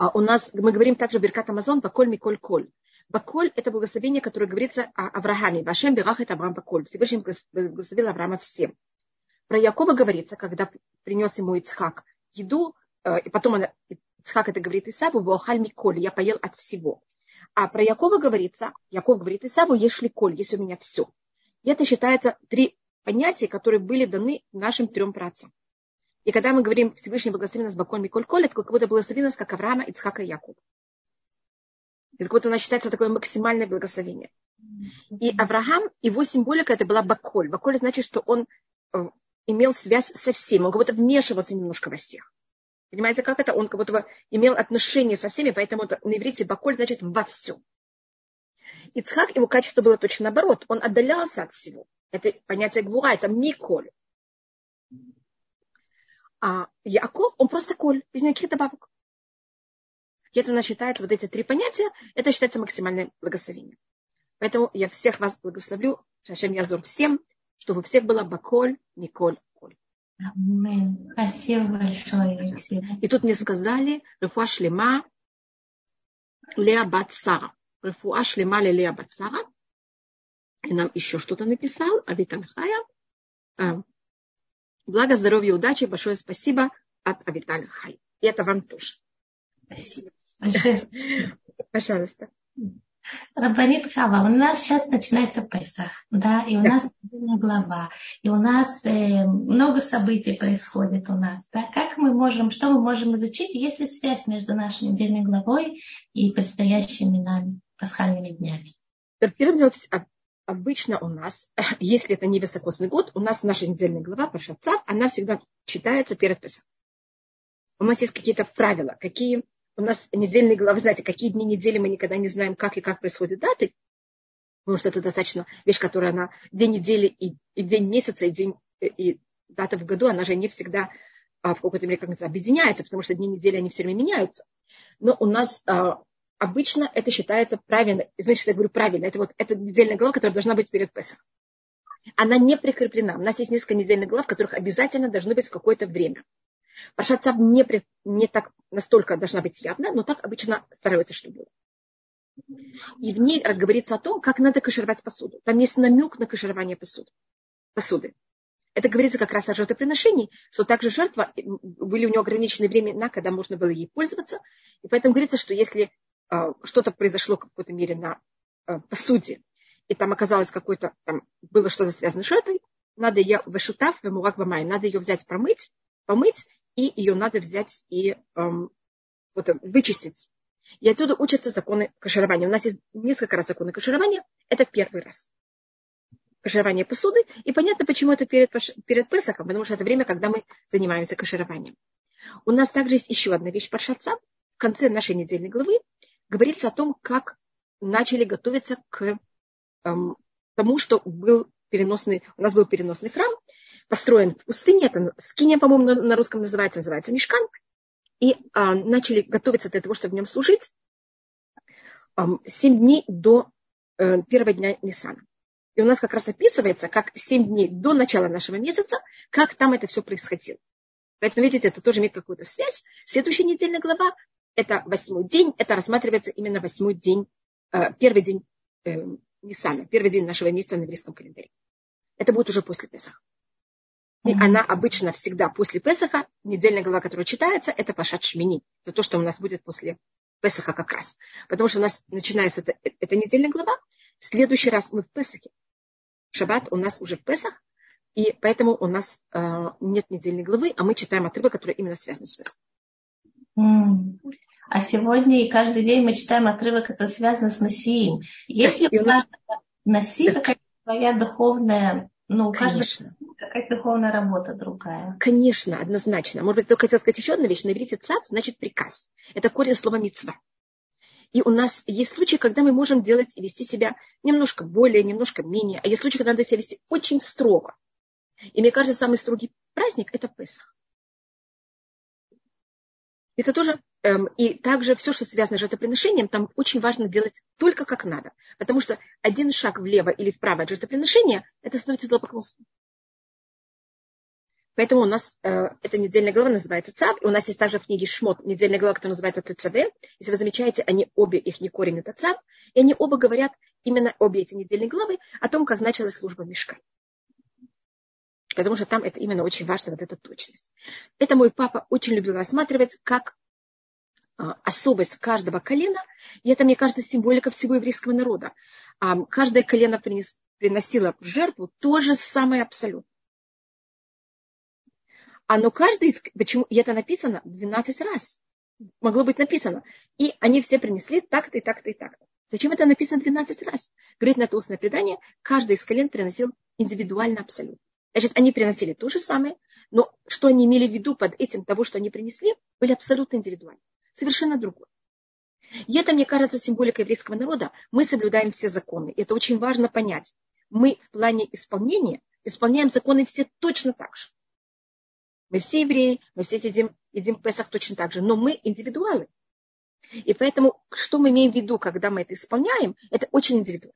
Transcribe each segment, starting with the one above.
А у нас, мы говорим также Беркат Амазон, Баколь Миколь Коль. Баколь – это благословение, которое говорится о Аврааме. Вашем Берах – это Авраам Баколь. Всевышний благословил Авраама всем. Про Якова говорится, когда принес ему Ицхак еду, э, и потом она, Ицхак это говорит Исаву, Вохаль Миколь, я поел от всего. А про Якова говорится, Яков говорит Исаву, ешь ли коль, есть у меня все. И это считается три понятия, которые были даны нашим трем працам. И когда мы говорим Всевышний благослови нас Баколь Миколь Коль, это как будто благослови нас, как Авраама, Ицхака и Якова. Это как будто у нас считается такое максимальное благословение. И Авраам, его символика это была Баколь. Баколь значит, что он э, имел связь со всеми, он как будто вмешивался немножко во всех. Понимаете, как это? Он как будто имел отношение со всеми, поэтому это, на иврите Баколь значит во всем. Ицхак, его качество было точно наоборот. Он отдалялся от всего. Это понятие гвура, это миколь. А Яков, он просто коль, без никаких добавок. И это у нас считается, вот эти три понятия, это считается максимальное благословение. Поэтому я всех вас благословлю, Шашем Язур всем, чтобы у всех было баколь, миколь, коль. Амин. Спасибо большое, Алексей. И тут мне сказали, Рефуа Шлема Леа Бацара. Рефуа Шлема Леа Бацара. И нам еще что-то написал, Авиталь Хая. А, благо, здоровья, удачи, большое спасибо от Авиталь Хай. И это вам тоже. Спасибо. Пожалуйста. Рабанит Хава, у нас сейчас начинается Песах, да, и у нас глава, и у нас э, много событий происходит у нас, да, как мы можем, что мы можем изучить, есть ли связь между нашей недельной главой и предстоящими нами пасхальными днями? Первым делом, обычно у нас, если это не високосный год, у нас наша недельная глава, Пашацав, она всегда читается перед Песах. У нас есть какие-то правила, какие у нас недельные главы, знаете, какие дни недели мы никогда не знаем, как и как происходят даты, потому что это достаточно вещь, которая она день недели и, и день месяца, и день и дата в году, она же не всегда а, в какой-то мере как объединяется, потому что дни недели, они все время меняются. Но у нас а, обычно это считается правильно, значит, я говорю правильно, это вот эта недельная глава, которая должна быть перед Песах. Она не прикреплена. У нас есть несколько недельных глав, которых обязательно должны быть в какое-то время. Паршат Цав не, не так настолько должна быть явна, но так обычно стараются, чтобы было. И в ней говорится о том, как надо кашировать посуду. Там есть намек на каширование посуды. посуды. Это говорится как раз о жертвоприношении, что также жертва, были у нее ограниченные времена, когда можно было ей пользоваться. И поэтому говорится, что если что-то произошло в какой-то мере на э, посуде, и там оказалось какое-то, там было что-то связано с жертвой, надо ее вышутав, надо ее взять, промыть, помыть и ее надо взять и эм, вот, вычистить. И отсюда учатся законы каширования. У нас есть несколько раз законы каширования. Это первый раз. Каширование посуды. И понятно, почему это перед, перед Песохом, потому что это время, когда мы занимаемся кашированием. У нас также есть еще одна вещь Паршаца. В конце нашей недельной главы говорится о том, как начали готовиться к эм, тому, что был переносный, у нас был переносный храм, построен в пустыне, это скиния, по-моему, на, русском называется, называется мешкан, и а, начали готовиться для того, чтобы в нем служить семь дней до а, первого дня Ниссана. И у нас как раз описывается, как семь дней до начала нашего месяца, как там это все происходило. Поэтому, видите, это тоже имеет какую-то связь. Следующая недельная глава – это восьмой день, это рассматривается именно восьмой день, а, первый день э, Ниссана, первый день нашего месяца на еврейском календаре. Это будет уже после Песаха. И она обычно всегда после Песаха, недельная глава, которая читается, это Пашат Шмини. Это то, что у нас будет после Песаха как раз. Потому что у нас начинается эта, эта недельная глава, в следующий раз мы в Песахе. Шаббат у нас уже в Песах, и поэтому у нас э, нет недельной главы, а мы читаем отрывок, который именно связан с Песахом. А сегодня и каждый день мы читаем отрывок, который связан с Насием. Если у нас Наси какая-то своя духовная, ну, у каждого какая-то духовная работа другая. Конечно, однозначно. Может быть, только хотел сказать еще одну вещь. На иврите цап значит приказ. Это корень слова мецва. И у нас есть случаи, когда мы можем делать и вести себя немножко более, немножко менее. А есть случаи, когда надо себя вести очень строго. И мне кажется, самый строгий праздник – это Песах. Это тоже, эм, и также все, что связано с жертвоприношением, там очень важно делать только как надо. Потому что один шаг влево или вправо от жертвоприношения – это становится идолопоклонством. Поэтому у нас э, эта недельная глава называется ЦАВ, и у нас есть также в книге Шмот недельная глава, которая называется ТЦВ. Если вы замечаете, они обе, их не корень это ЦАВ, и они оба говорят, именно обе эти недельные главы, о том, как началась служба Мешка. Потому что там это именно очень важно, вот эта точность. Это мой папа очень любил рассматривать как а, особость каждого колена, и это, мне кажется, символика всего еврейского народа. А, каждое колено принес, приносило в жертву то же самое абсолютно. Оно каждый из... Почему? И это написано 12 раз. Могло быть написано. И они все принесли так-то и так-то и так-то. Зачем это написано 12 раз? Говорит на устное предание, каждый из колен приносил индивидуально абсолютно. Значит, они приносили то же самое, но что они имели в виду под этим того, что они принесли, были абсолютно индивидуальны. Совершенно другое. И это, мне кажется, символика еврейского народа. Мы соблюдаем все законы. Это очень важно понять. Мы в плане исполнения исполняем законы все точно так же. Мы все евреи, мы все едим Песах точно так же, но мы индивидуалы. И поэтому, что мы имеем в виду, когда мы это исполняем, это очень индивидуально.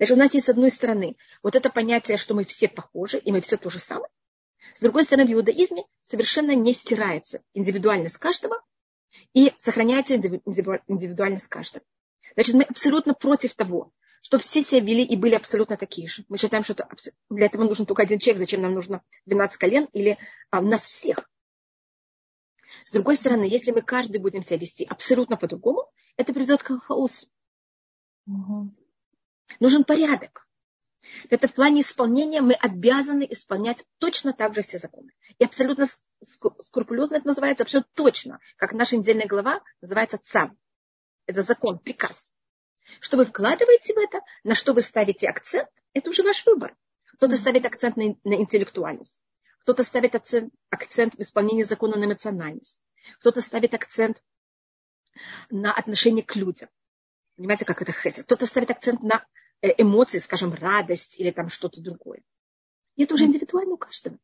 Значит, у нас есть с одной стороны вот это понятие, что мы все похожи, и мы все то же самое. С другой стороны, в иудаизме совершенно не стирается индивидуальность каждого и сохраняется индивидуальность каждого. Значит, мы абсолютно против того, что все себя вели и были абсолютно такие же. Мы считаем, что для этого нужен только один человек, зачем нам нужно 12 колен или а, нас всех. С другой стороны, если мы каждый будем себя вести абсолютно по-другому, это приведет к хаосу. Угу. Нужен порядок. Это в плане исполнения мы обязаны исполнять точно так же все законы. И абсолютно скрупулезно это называется, абсолютно точно, как наша недельная глава называется ЦАМ. Это закон, приказ. Что вы вкладываете в это, на что вы ставите акцент, это уже ваш выбор. Кто-то ставит акцент на, на интеллектуальность, кто-то ставит акцент, акцент в исполнении закона на эмоциональность, кто-то ставит акцент на отношение к людям. Понимаете, как это хесед? Кто-то ставит акцент на эмоции, скажем, радость или там что-то другое. И это уже индивидуально у каждого.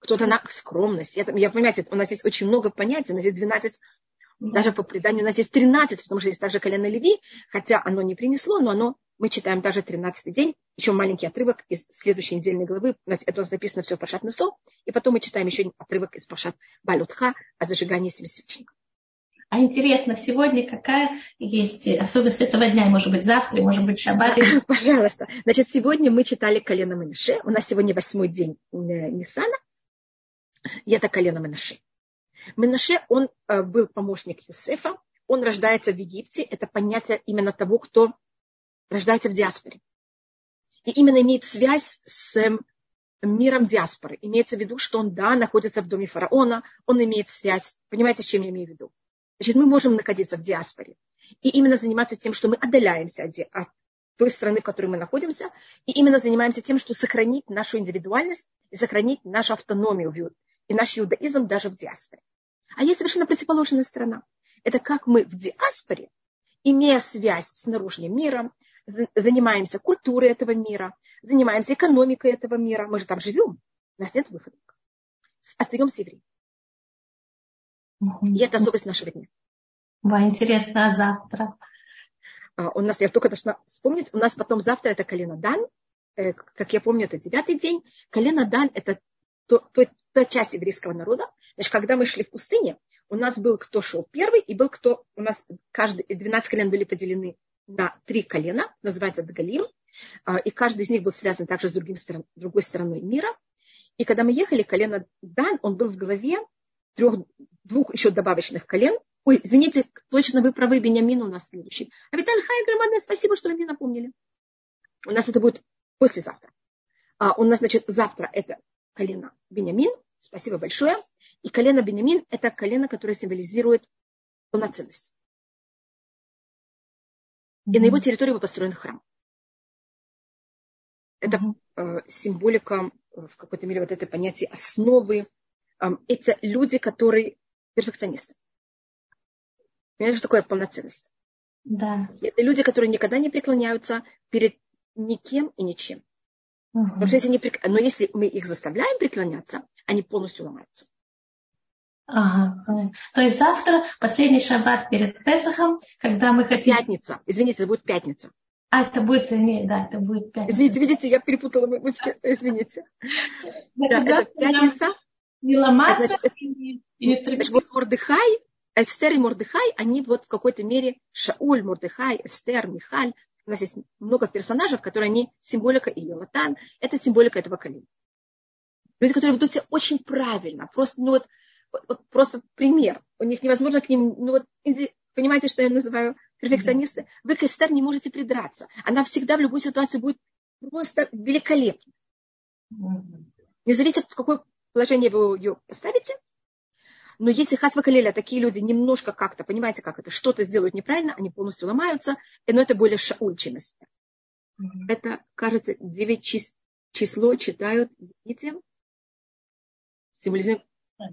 Кто-то на скромность. Я, я понимаете, у нас есть очень много понятий, у нас есть 12, даже по преданию у нас есть 13, потому что есть также колено Леви, хотя оно не принесло, но оно, мы читаем даже 13 день, еще маленький отрывок из следующей недельной главы, это у нас написано все в Пашат Несо, и потом мы читаем еще отрывок из Пашат Балютха о зажигании семи свечников. А интересно, сегодня какая есть особенность этого дня? Может быть, завтра, может быть, шаббат? Пожалуйста. Значит, сегодня мы читали колено Менаше. У нас сегодня восьмой день э, Ниссана. И это колено Менаше. Менаше, он э, был помощник Юсефа. Он рождается в Египте. Это понятие именно того, кто рождается в диаспоре. И именно имеет связь с эм, миром диаспоры. Имеется в виду, что он, да, находится в доме фараона, он имеет связь. Понимаете, с чем я имею в виду? Значит, мы можем находиться в диаспоре и именно заниматься тем, что мы отдаляемся от, от той страны, в которой мы находимся, и именно занимаемся тем, что сохранить нашу индивидуальность и сохранить нашу автономию и наш иудаизм даже в диаспоре. А есть совершенно противоположная сторона. Это как мы в диаспоре, имея связь с наружным миром, занимаемся культурой этого мира, занимаемся экономикой этого мира. Мы же там живем, у нас нет выхода. Остаемся евреями. И это особенность нашего дня. Ба, интересно, а завтра? А, у нас, я только должна вспомнить, у нас потом завтра это колено Дан, э, как я помню, это девятый день. Колено Дан – это то, то, та часть еврейского народа. Значит, когда мы шли в пустыне, у нас был кто шел первый, и был кто, у нас каждый, 12 колен были поделены на три колена, называется Дгалим, а, и каждый из них был связан также с другим, другой стороной мира. И когда мы ехали, колено Дан, он был в главе трех, двух еще добавочных колен. Ой, извините, точно вы правы, Бениамин у нас следующий. А Виталий Хай, громадное спасибо, что вы мне напомнили. У нас это будет послезавтра. А у нас, значит, завтра это колено Бениамин. Спасибо большое. И колено Бениамин – это колено, которое символизирует полноценность. И на его территории был построен храм. Это э, символика, э, в какой-то мере, вот это понятие основы это люди, которые перфекционисты. Понимаете, что такое полноценность? Да. Это люди, которые никогда не преклоняются перед никем и ничем. Угу. Потому что если не прек... Но если мы их заставляем преклоняться, они полностью ломаются. Ага. То есть завтра последний шаббат перед Песохом, когда мы хотим... Пятница. Извините, это будет пятница. А, это будет, не, да, это будет пятница. Извините, видите, я перепутала, вы, вы все, извините. Да, это пятница. Не ломаться значит, это, и не значит, вот Мордыхай, Эстер и Мордыхай, они вот в какой-то мере Шауль, Мордыхай, Эстер, Михаль. У нас есть много персонажей, которые они символика и Йонатан. Это символика этого колена. Люди, которые ведут себя очень правильно. Просто, ну вот, вот, просто пример. У них невозможно к ним, ну вот, понимаете, что я называю перфекционисты? Вы к Эстер не можете придраться. Она всегда в любой ситуации будет просто великолепна. Не зависит, в какое положение вы ее поставите. Но если хасва калеля, такие люди немножко как-то, понимаете, как это, что-то сделают неправильно, они полностью ломаются, но это более шауль, чем эстер. Это, кажется, 9 чис- число читают, видите, символизм,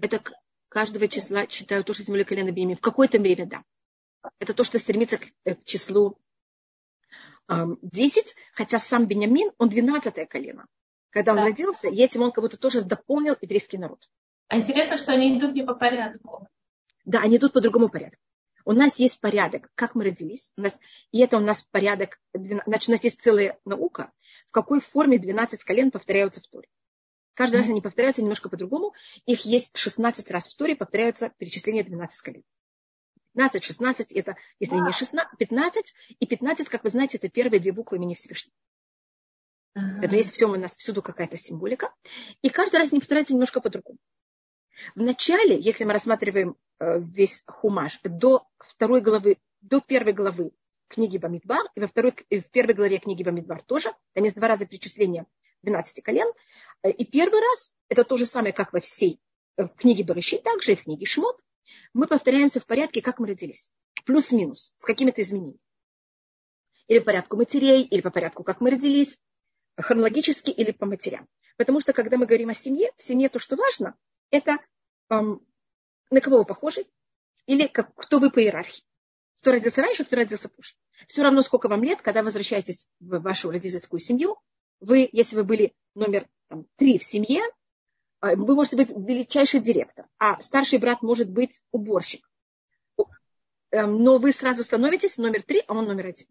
это каждого числа читают тоже символика колена Бими. В какой-то мере, да. Это то, что стремится к, э, к числу эм, 10, хотя сам Бенямин, он 12 колено. Когда он да. родился, этим он как будто тоже дополнил еврейский народ. А интересно, что они идут не по порядку. Да, они идут по другому порядку. У нас есть порядок, как мы родились. У нас, и это у нас порядок, значит, у нас есть целая наука, в какой форме 12 колен повторяются в Торе. Каждый mm-hmm. раз они повторяются немножко по-другому. Их есть 16 раз в Торе, повторяются перечисление 12 колен. 15, 16, это, если не 16, 15, и 15, как вы знаете, это первые две буквы имени Всевышнего. Uh-huh. Это есть все у нас всюду какая-то символика. И каждый раз они повторяются немножко по-другому. В начале, если мы рассматриваем э, весь хумаш, до второй главы, до первой главы книги Бамидбар, и во второй, и в первой главе книги Бамидбар тоже, там есть два раза перечисления 12 колен. Э, и первый раз, это то же самое, как во всей э, книге Барыши, также и в книге Шмот, мы повторяемся в порядке, как мы родились. Плюс-минус, с какими-то изменениями. Или по порядку матерей, или по порядку, как мы родились, хронологически или по матерям. Потому что, когда мы говорим о семье, в семье то, что важно, это эм, на кого вы похожи, или как, кто вы по иерархии. Кто родился раньше, кто родился позже. Все равно, сколько вам лет, когда возвращаетесь в вашу родительскую семью, вы, если вы были номер там, три в семье, э, вы можете быть величайший директор, а старший брат может быть уборщик. Эм, но вы сразу становитесь номер три, а он номер один.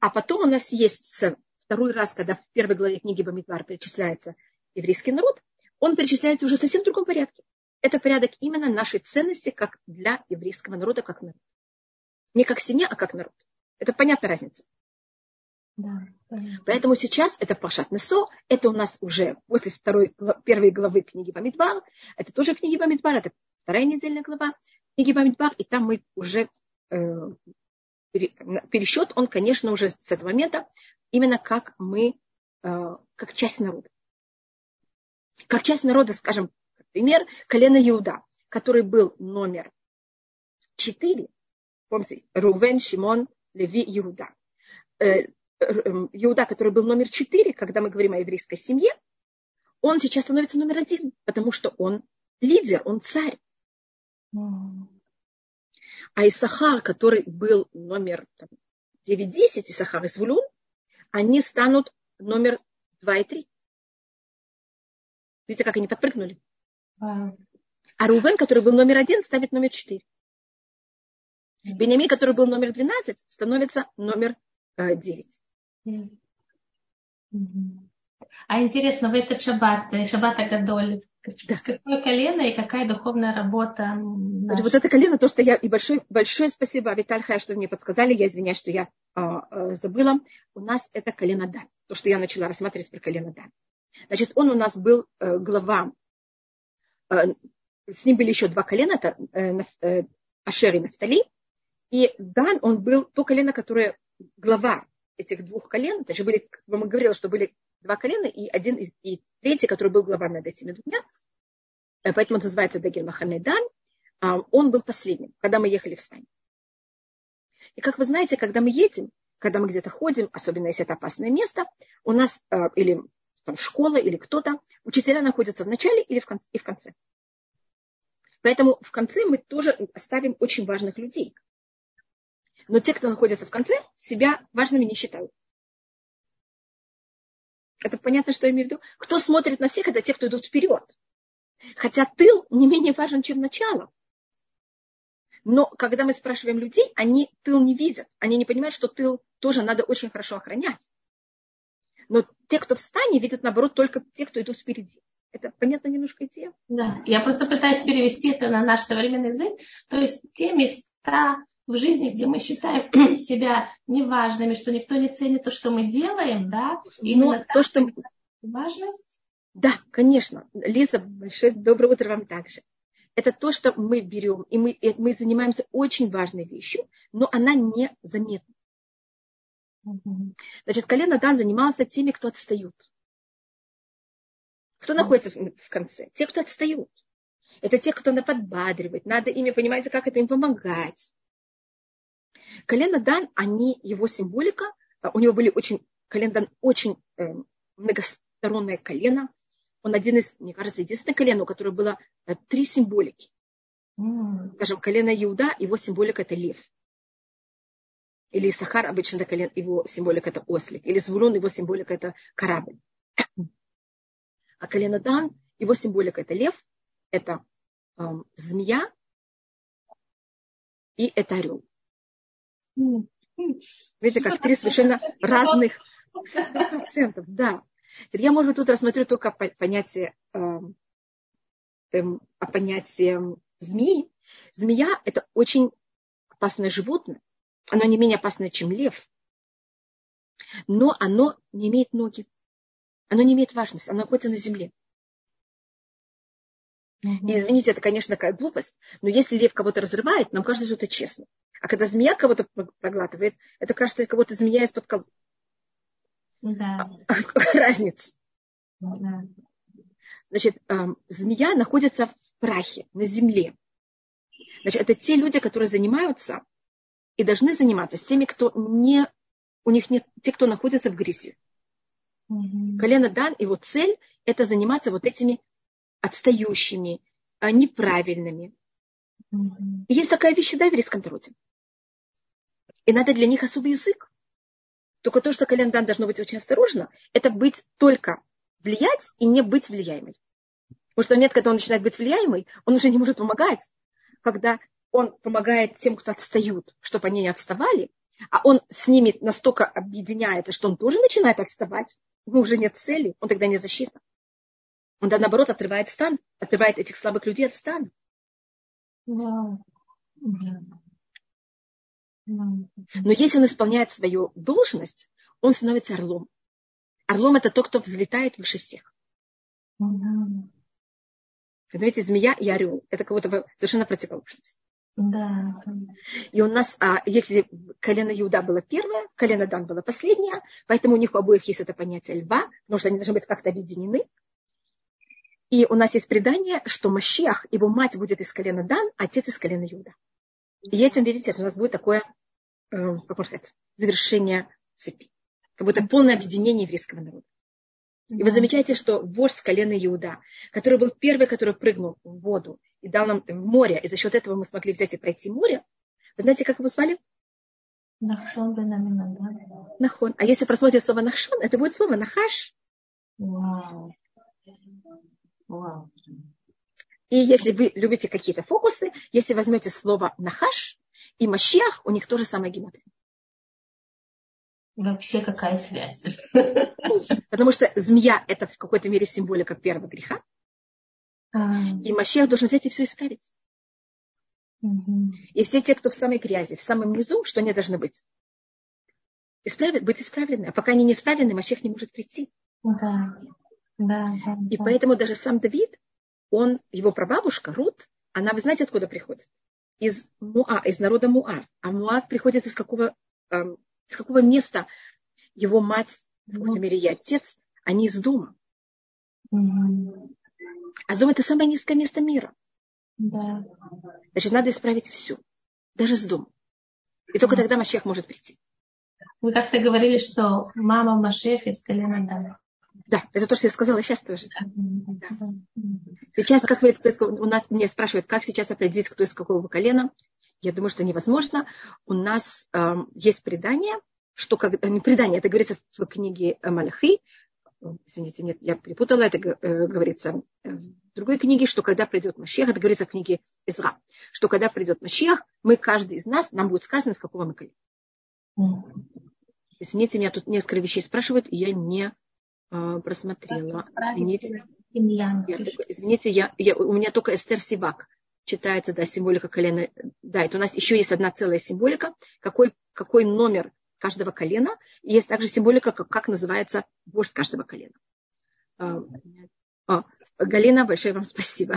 А потом у нас есть второй раз, когда в первой главе книги Бамидвар перечисляется еврейский народ, он перечисляется уже совсем в другом порядке. Это порядок именно нашей ценности как для еврейского народа, как народ. Не как семья, а как народ. Это понятная разница. Да, Поэтому сейчас это Пашат Несо, это у нас уже после второй, первой главы книги Бамидбар, это тоже книги Бамидбар, это вторая недельная глава книги Бамидбар, и там мы уже э, пересчет, он, конечно, уже с этого момента именно как мы, э, как часть народа. Как часть народа, скажем, например, колено Иуда, который был номер 4, помните, Рувен, Шимон, Леви, Иуда. Э, Эм, Иуда, который был номер четыре, когда мы говорим о еврейской семье, он сейчас становится номер один, потому что он лидер, он царь. А Исахар, который был номер 9-10, Исахар и Звулун, они станут номер 2 и 3. Видите, как они подпрыгнули? А Рувен, который был номер один, ставит номер 4. Бенямин, который был номер 12, становится номер 9. А интересно, в этот шаббат, э, шаббат Агадоль, да. какое колено и какая духовная работа? Наша? Вот это колено, то, что я... И большое, большое спасибо, Виталь что мне подсказали. Я извиняюсь, что я а, а, забыла. У нас это колено Да. То, что я начала рассматривать про колено Да. Значит, он у нас был э, глава... Э, с ним были еще два колена, это э, э, Ашер и Нафтали. И Дан, он был то колено, которое глава этих двух колен, это же были, как я говорила, что были два колена, и один из, и третий, который был глава над этими двумя, э, поэтому он называется Дагер Маханедан, а, он был последним, когда мы ехали в стане. И как вы знаете, когда мы едем, когда мы где-то ходим, особенно если это опасное место, у нас э, или там, школа, или кто-то, учителя находятся в начале или в конце, и в конце. Поэтому в конце мы тоже оставим очень важных людей. Но те, кто находится в конце, себя важными не считают. Это понятно, что я имею в виду? Кто смотрит на всех, это те, кто идут вперед. Хотя тыл не менее важен, чем начало. Но когда мы спрашиваем людей, они тыл не видят. Они не понимают, что тыл тоже надо очень хорошо охранять. Но те, кто в видят, наоборот, только те, кто идут впереди. Это понятно немножко идея? Да, я просто пытаюсь перевести это на наш современный язык. То есть те места в жизни, где мы считаем себя неважными, что никто не ценит то, что мы делаем, да, именно Но то, что важность. Да, конечно. Лиза, большое доброе утро вам также. Это то, что мы берем, и мы, и мы занимаемся очень важной вещью, но она не заметна. Значит, колено Дан занимался теми, кто отстают. Кто находится в конце? Те, кто отстают. Это те, кто надо подбадривать. Надо ими, понимаете, как это им помогать. Колено Дан, они, его символика, а, у него были очень, колено Дан очень э, многостороннее колено. Он один из, мне кажется, единственное колено, у которого было э, три символики. Mm. Скажем, колено Иуда, его символика это лев. Или Сахар, обычно это колено, его символика это ослик. Или Звулон, его символика это корабль. А колено Дан, его символика это лев, это э, змея и это орел. Видите, как три совершенно разных процентов. Да. Я, может быть, тут рассмотрю только понятие, э, э, понятие змеи. Змея – это очень опасное животное. Оно не менее опасное, чем лев. Но оно не имеет ноги. Оно не имеет важности. Оно находится на земле. И извините, это, конечно, такая глупость, но если лев кого-то разрывает, нам кажется, что это честно. А когда змея кого-то проглатывает, это кажется, кого-то змея из-под кол... Да. Разница. Да. Значит, змея находится в прахе, на земле. Значит, это те люди, которые занимаются и должны заниматься с теми, кто не, у них нет, те, кто находится в грязи. Угу. Колено Дан, его цель – это заниматься вот этими отстающими, а, неправильными. Угу. есть такая вещь да, в еврейском народе. И надо для них особый язык. Только то, что Календан должно быть очень осторожно, это быть только влиять и не быть влияемой. Потому что нет, когда он начинает быть влияемой, он уже не может помогать. Когда он помогает тем, кто отстают, чтобы они не отставали, а он с ними настолько объединяется, что он тоже начинает отставать, ему уже нет цели, он тогда не защита. Он, да, наоборот, отрывает стан, отрывает этих слабых людей от стана. Но если он исполняет свою должность, он становится орлом. Орлом это тот, кто взлетает выше всех. Вы знаете, змея и орел. Это кого-то совершенно противоположность. Да. И у нас, а, если колено Иуда было первое, колено Дан было последнее, поэтому у них у обоих есть это понятие льва, потому что они должны быть как-то объединены. И у нас есть предание, что Машиах, его мать будет из колена Дан, а отец из колена Иуда. И этим, видите, это у нас будет такое э, завершение цепи. Как будто полное объединение еврейского народа. И вы замечаете, что вождь с колена Иуда, который был первый, который прыгнул в воду и дал нам в море, и за счет этого мы смогли взять и пройти море, вы знаете, как его звали? Нахшон Нахон. А если просмотрите слово Нахшон, это будет слово Нахаш. Вау. И если вы любите какие-то фокусы, если возьмете слово нахаш и машиах, у них тоже самая гематрия. Вообще какая связь? Потому что змея – это в какой-то мере символика первого греха. А. И Машех должен взять и все исправить. И все те, кто в самой грязи, в самом низу, что они должны быть? Исправить, быть исправлены. А пока они не исправлены, Машех не может прийти. Да. Да, да, и да. поэтому даже сам Давид, он, его прабабушка Рут, она, вы знаете, откуда приходит? Из Муа, из народа Муа. А Муа приходит из какого, эм, из какого места его мать, в какой-то мере и отец, они из дома. Угу. А дом это самое низкое место мира. Да. Значит, надо исправить все. Даже с дома. И только тогда Машех может прийти. Вы как-то говорили, что мама Машех из колена Дана. Да, это то, что я сказала сейчас тоже. Да. Сейчас, как вы, у нас меня спрашивают, как сейчас определить, кто из какого колена. Я думаю, что невозможно. У нас э, есть предание, что как, не предание, это говорится в книге Малахи, извините, нет, я перепутала, это э, говорится в другой книге, что когда придет Машех, это говорится в книге Изра, что когда придет Машех, мы, каждый из нас, нам будет сказано, с какого мы колена. Извините, меня тут несколько вещей спрашивают, и я не э, просмотрела. Извините, я, извините я, я, у меня только Эстер Сивак читается, да, символика колена. Да, это у нас еще есть одна целая символика, какой, какой номер каждого колена. И есть также символика, как, как называется вождь каждого колена. А, а, Галина, большое вам спасибо.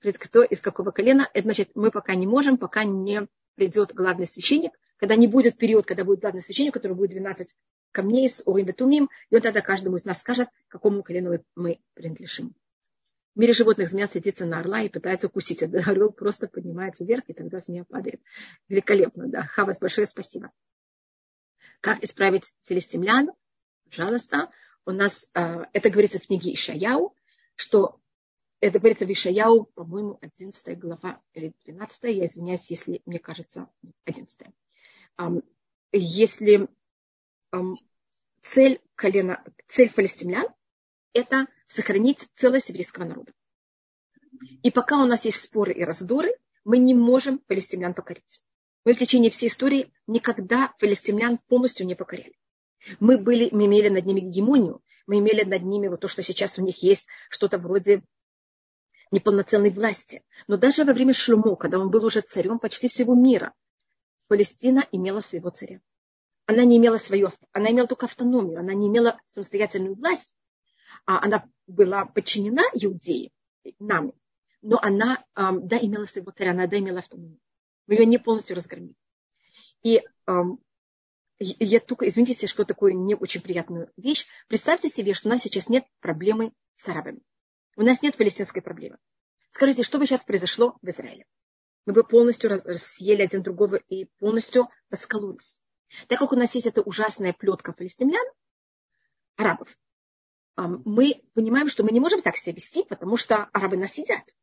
Кто из какого колена? Это значит, мы пока не можем, пока не придет главный священник, когда не будет период, когда будет главный священник, который будет 12 камней с Урим и и он тогда каждому из нас скажет, какому колену мы принадлежим. В мире животных змея садится на орла и пытается укусить. А орел просто поднимается вверх, и тогда змея падает. Великолепно, да. Хавас, большое спасибо. Как исправить филистимлян? Пожалуйста. У нас, э, это говорится в книге Ишаяу, что это говорится в Ишаяу, по-моему, 11 глава или 12, я извиняюсь, если мне кажется 11. Если цель колена, цель филистимлян – это сохранить целость еврейского народа. И пока у нас есть споры и раздоры, мы не можем палестимлян покорить. Мы в течение всей истории никогда палестимлян полностью не покоряли. Мы, были, мы имели над ними гегемонию, мы имели над ними вот то, что сейчас у них есть, что-то вроде неполноценной власти. Но даже во время Шлюмо, когда он был уже царем почти всего мира, Палестина имела своего царя. Она не имела свою, она имела только автономию, она не имела самостоятельную власть, а она была подчинена Иудеи, нами, но она, да, имела своего царя, она, да, имела автономию. Мы ее не полностью разгромили. И я только, извините, что такое не очень приятную вещь. Представьте себе, что у нас сейчас нет проблемы с арабами. У нас нет палестинской проблемы. Скажите, что бы сейчас произошло в Израиле? Мы бы полностью съели один другого и полностью раскололись. Так как у нас есть эта ужасная плетка палестинян, арабов, мы понимаем, что мы не можем так себя вести, потому что арабы нас едят.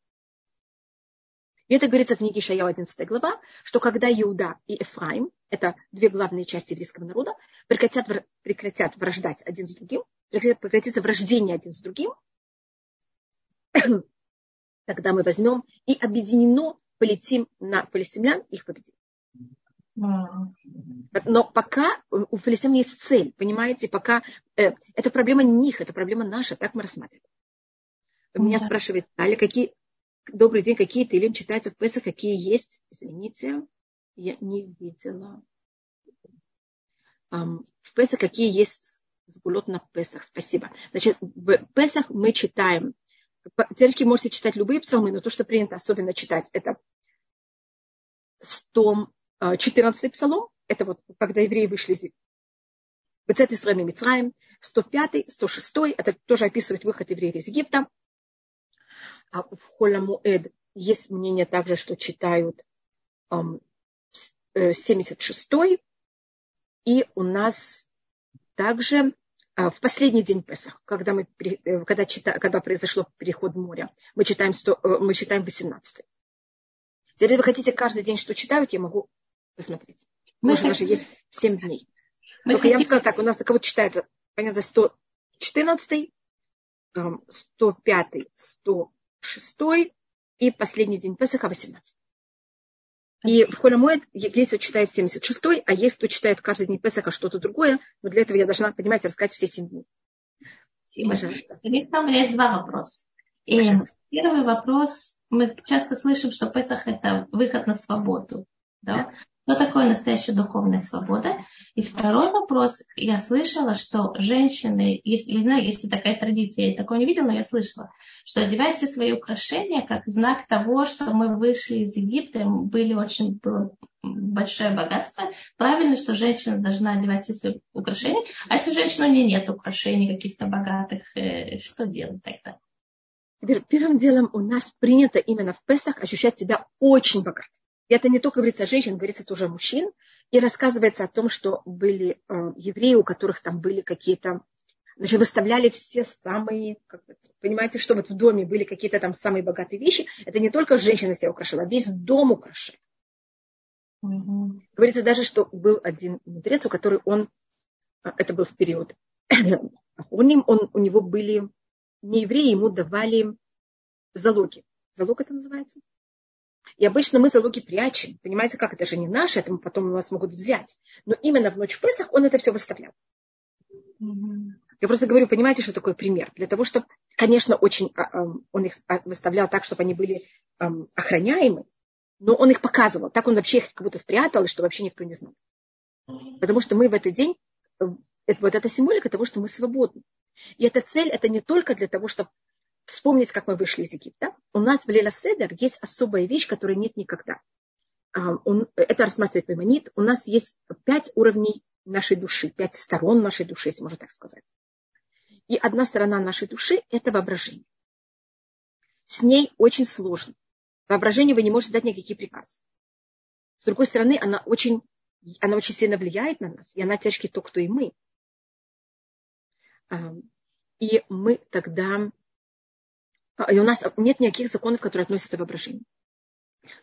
И это говорится в книге Шая 11 глава, что когда Иуда и Эфраим, это две главные части еврейского народа, прекратят, прекратят враждать один с другим, прекратится враждение один с другим, тогда мы возьмем и объединено полетим на палестинян, их победим. Но пока у филистимлян есть цель, понимаете, пока э, это проблема не них, это проблема наша, так мы рассматриваем. Меня да. спрашивает Таля, какие, добрый день, какие Тилим читаются в Песах, какие есть, извините, я не видела. Um, в Песах какие есть сгулот на Песах, спасибо. Значит, в Песах мы читаем, теоретически можете читать любые псалмы, но то, что принято особенно читать, это 100 14 псалом, это вот когда евреи вышли из Бецет Исраим Мицраем, 105, 106, это тоже описывает выход евреев из Египта. А в Холямуэд есть мнение также, что читают 76 э, и у нас также а, в последний день Песах, когда, мы, э, когда, чита, когда произошло переход моря, мы читаем, 100, э, мы читаем 18. Если вы хотите каждый день, что читают, я могу посмотреть. Мы Может, даже есть 7 дней. Мы Только хотим... я вам сказала так, у нас такого читается, понятно, 114, 105, 106 и последний день Песаха 18. И в Холямуэд есть кто читает 76 а есть кто читает каждый день Песаха что-то другое, но для этого я должна, понимаете, рассказать все 7 дней. Спасибо. Пожалуйста. у меня есть два вопроса. Первый вопрос. Мы часто слышим, что Песах – это выход на свободу. Да? да. Что такое настоящая духовная свобода? И второй вопрос. Я слышала, что женщины, если, не знаю, есть такая традиция, я такого не видела, но я слышала, что одевают все свои украшения как знак того, что мы вышли из Египта, были очень, было большое богатство. Правильно, что женщина должна одевать все свои украшения. А если у женщины у нее нет украшений каких-то богатых, э, что делать тогда? Теперь первым делом у нас принято именно в Песах ощущать себя очень богатым. И это не только говорится о женщин, говорится тоже о мужчин. И рассказывается о том, что были э, евреи, у которых там были какие-то Значит, выставляли все самые, как, понимаете, что вот в доме были какие-то там самые богатые вещи. Это не только женщина себя украшала, весь дом украшал. Угу. Говорится даже, что был один мудрец, у которого он, э, это был в период он, он, у него были не евреи, ему давали залоги. Залог это называется? И обычно мы залоги прячем. Понимаете, как это же не наше, это потом у нас могут взять. Но именно в ночь Песах он это все выставлял. Я просто говорю, понимаете, что такое пример? Для того, чтобы, конечно, очень а, он их а, выставлял так, чтобы они были охраняемы, но он их показывал. Так он вообще их как будто спрятал, и что вообще никто не знал. Потому что мы в этот день, э, это, вот эта символика того, что мы свободны. И эта цель, это не только для того, чтобы вспомнить, как мы вышли из Египта. У нас в Леля Седер есть особая вещь, которой нет никогда. Он, это рассматривает Маймонит. У нас есть пять уровней нашей души, пять сторон нашей души, если можно так сказать. И одна сторона нашей души – это воображение. С ней очень сложно. Воображению вы не можете дать никакие приказы. С другой стороны, она очень, она очень сильно влияет на нас, и она тяжкий то, кто и мы. И мы тогда... А, и у нас нет никаких законов, которые относятся к воображению.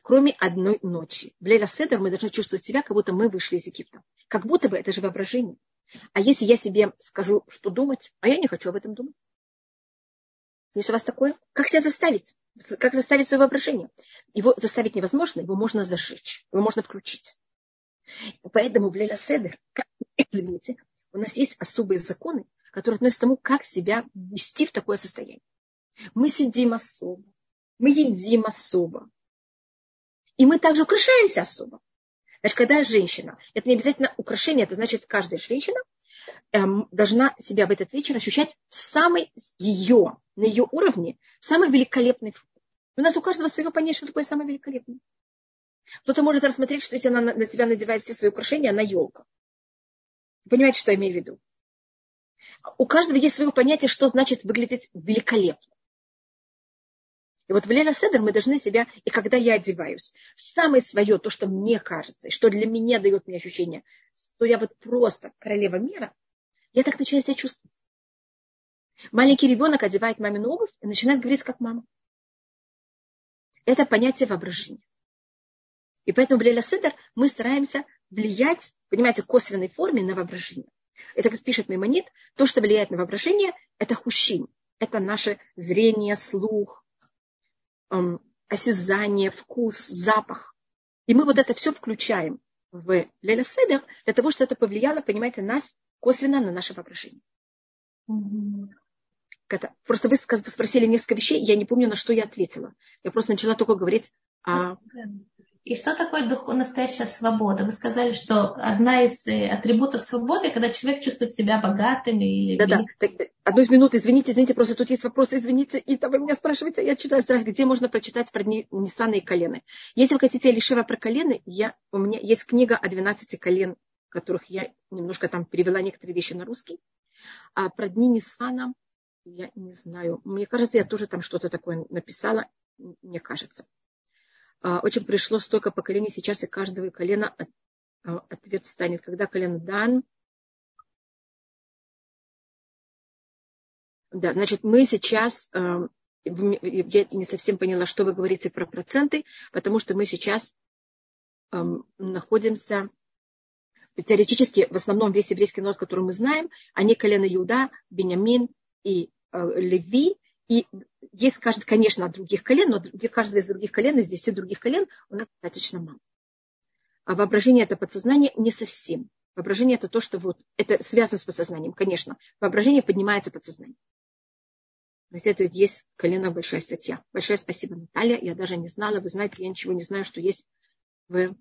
Кроме одной ночи. В Лейла Седер мы должны чувствовать себя, как будто мы вышли из Египта. Как будто бы это же воображение. А если я себе скажу, что думать, а я не хочу об этом думать. Есть у вас такое? Как себя заставить? Как заставить свое воображение? Его заставить невозможно, его можно зажечь, его можно включить. Поэтому в Лейла Седер, извините, у нас есть особые законы, которые относятся к тому, как себя вести в такое состояние. Мы сидим особо, мы едим особо, и мы также украшаемся особо. Значит, когда женщина, это не обязательно украшение, это значит, каждая женщина эм, должна себя в этот вечер ощущать в самой ее, на ее уровне, самой великолепной У нас у каждого свое понятие, что такое самое великолепное. Кто-то может рассмотреть, что если она на себя надевает все свои украшения, она елка. Понимаете, что я имею в виду? У каждого есть свое понятие, что значит выглядеть великолепно. И вот в Леля Седер мы должны себя, и когда я одеваюсь, в самое свое, то, что мне кажется, и что для меня дает мне ощущение, что я вот просто королева мира, я так начинаю себя чувствовать. Маленький ребенок одевает мамину обувь и начинает говорить как мама. Это понятие воображения. И поэтому в Леля Седер мы стараемся влиять, понимаете, косвенной форме на воображение. Это, как пишет Маймонит, то, что влияет на воображение, это хущин. Это наше зрение, слух, осязание, вкус, запах. И мы вот это все включаем в Леля Седер для того, чтобы это повлияло, понимаете, нас косвенно на наше воображение. Mm-hmm. Это, просто вы спросили несколько вещей, я не помню, на что я ответила. Я просто начала только говорить о... И что такое дух, настоящая свобода? Вы сказали, что одна из э, атрибутов свободы, когда человек чувствует себя богатым или... Да-да, одну из минут, извините, извините, просто тут есть вопросы, извините, и там вы меня спрашиваете, я читаю страсть, где можно прочитать про Ниссана и колены. Если вы хотите Лишева про колены, я, у меня есть книга о 12 колен, которых я немножко там перевела некоторые вещи на русский. А про дни Ниссана, я не знаю, мне кажется, я тоже там что-то такое написала, мне кажется. А, очень пришло столько поколений, сейчас и каждого колена а, ответ станет. Когда колено дан, да, значит, мы сейчас, а, я не совсем поняла, что вы говорите про проценты, потому что мы сейчас находимся теоретически, в основном весь еврейский народ, который мы знаем, они колено Иуда, Бениамин и Леви, и есть, конечно, от других колен, но каждое из других колен, из десяти других колен у нас достаточно мало. А воображение это подсознание не совсем. Воображение это то, что вот, это связано с подсознанием, конечно. Воображение поднимается подсознание. На это есть колено большая статья. Большое спасибо, Наталья. Я даже не знала, вы знаете, я ничего не знаю, что есть в...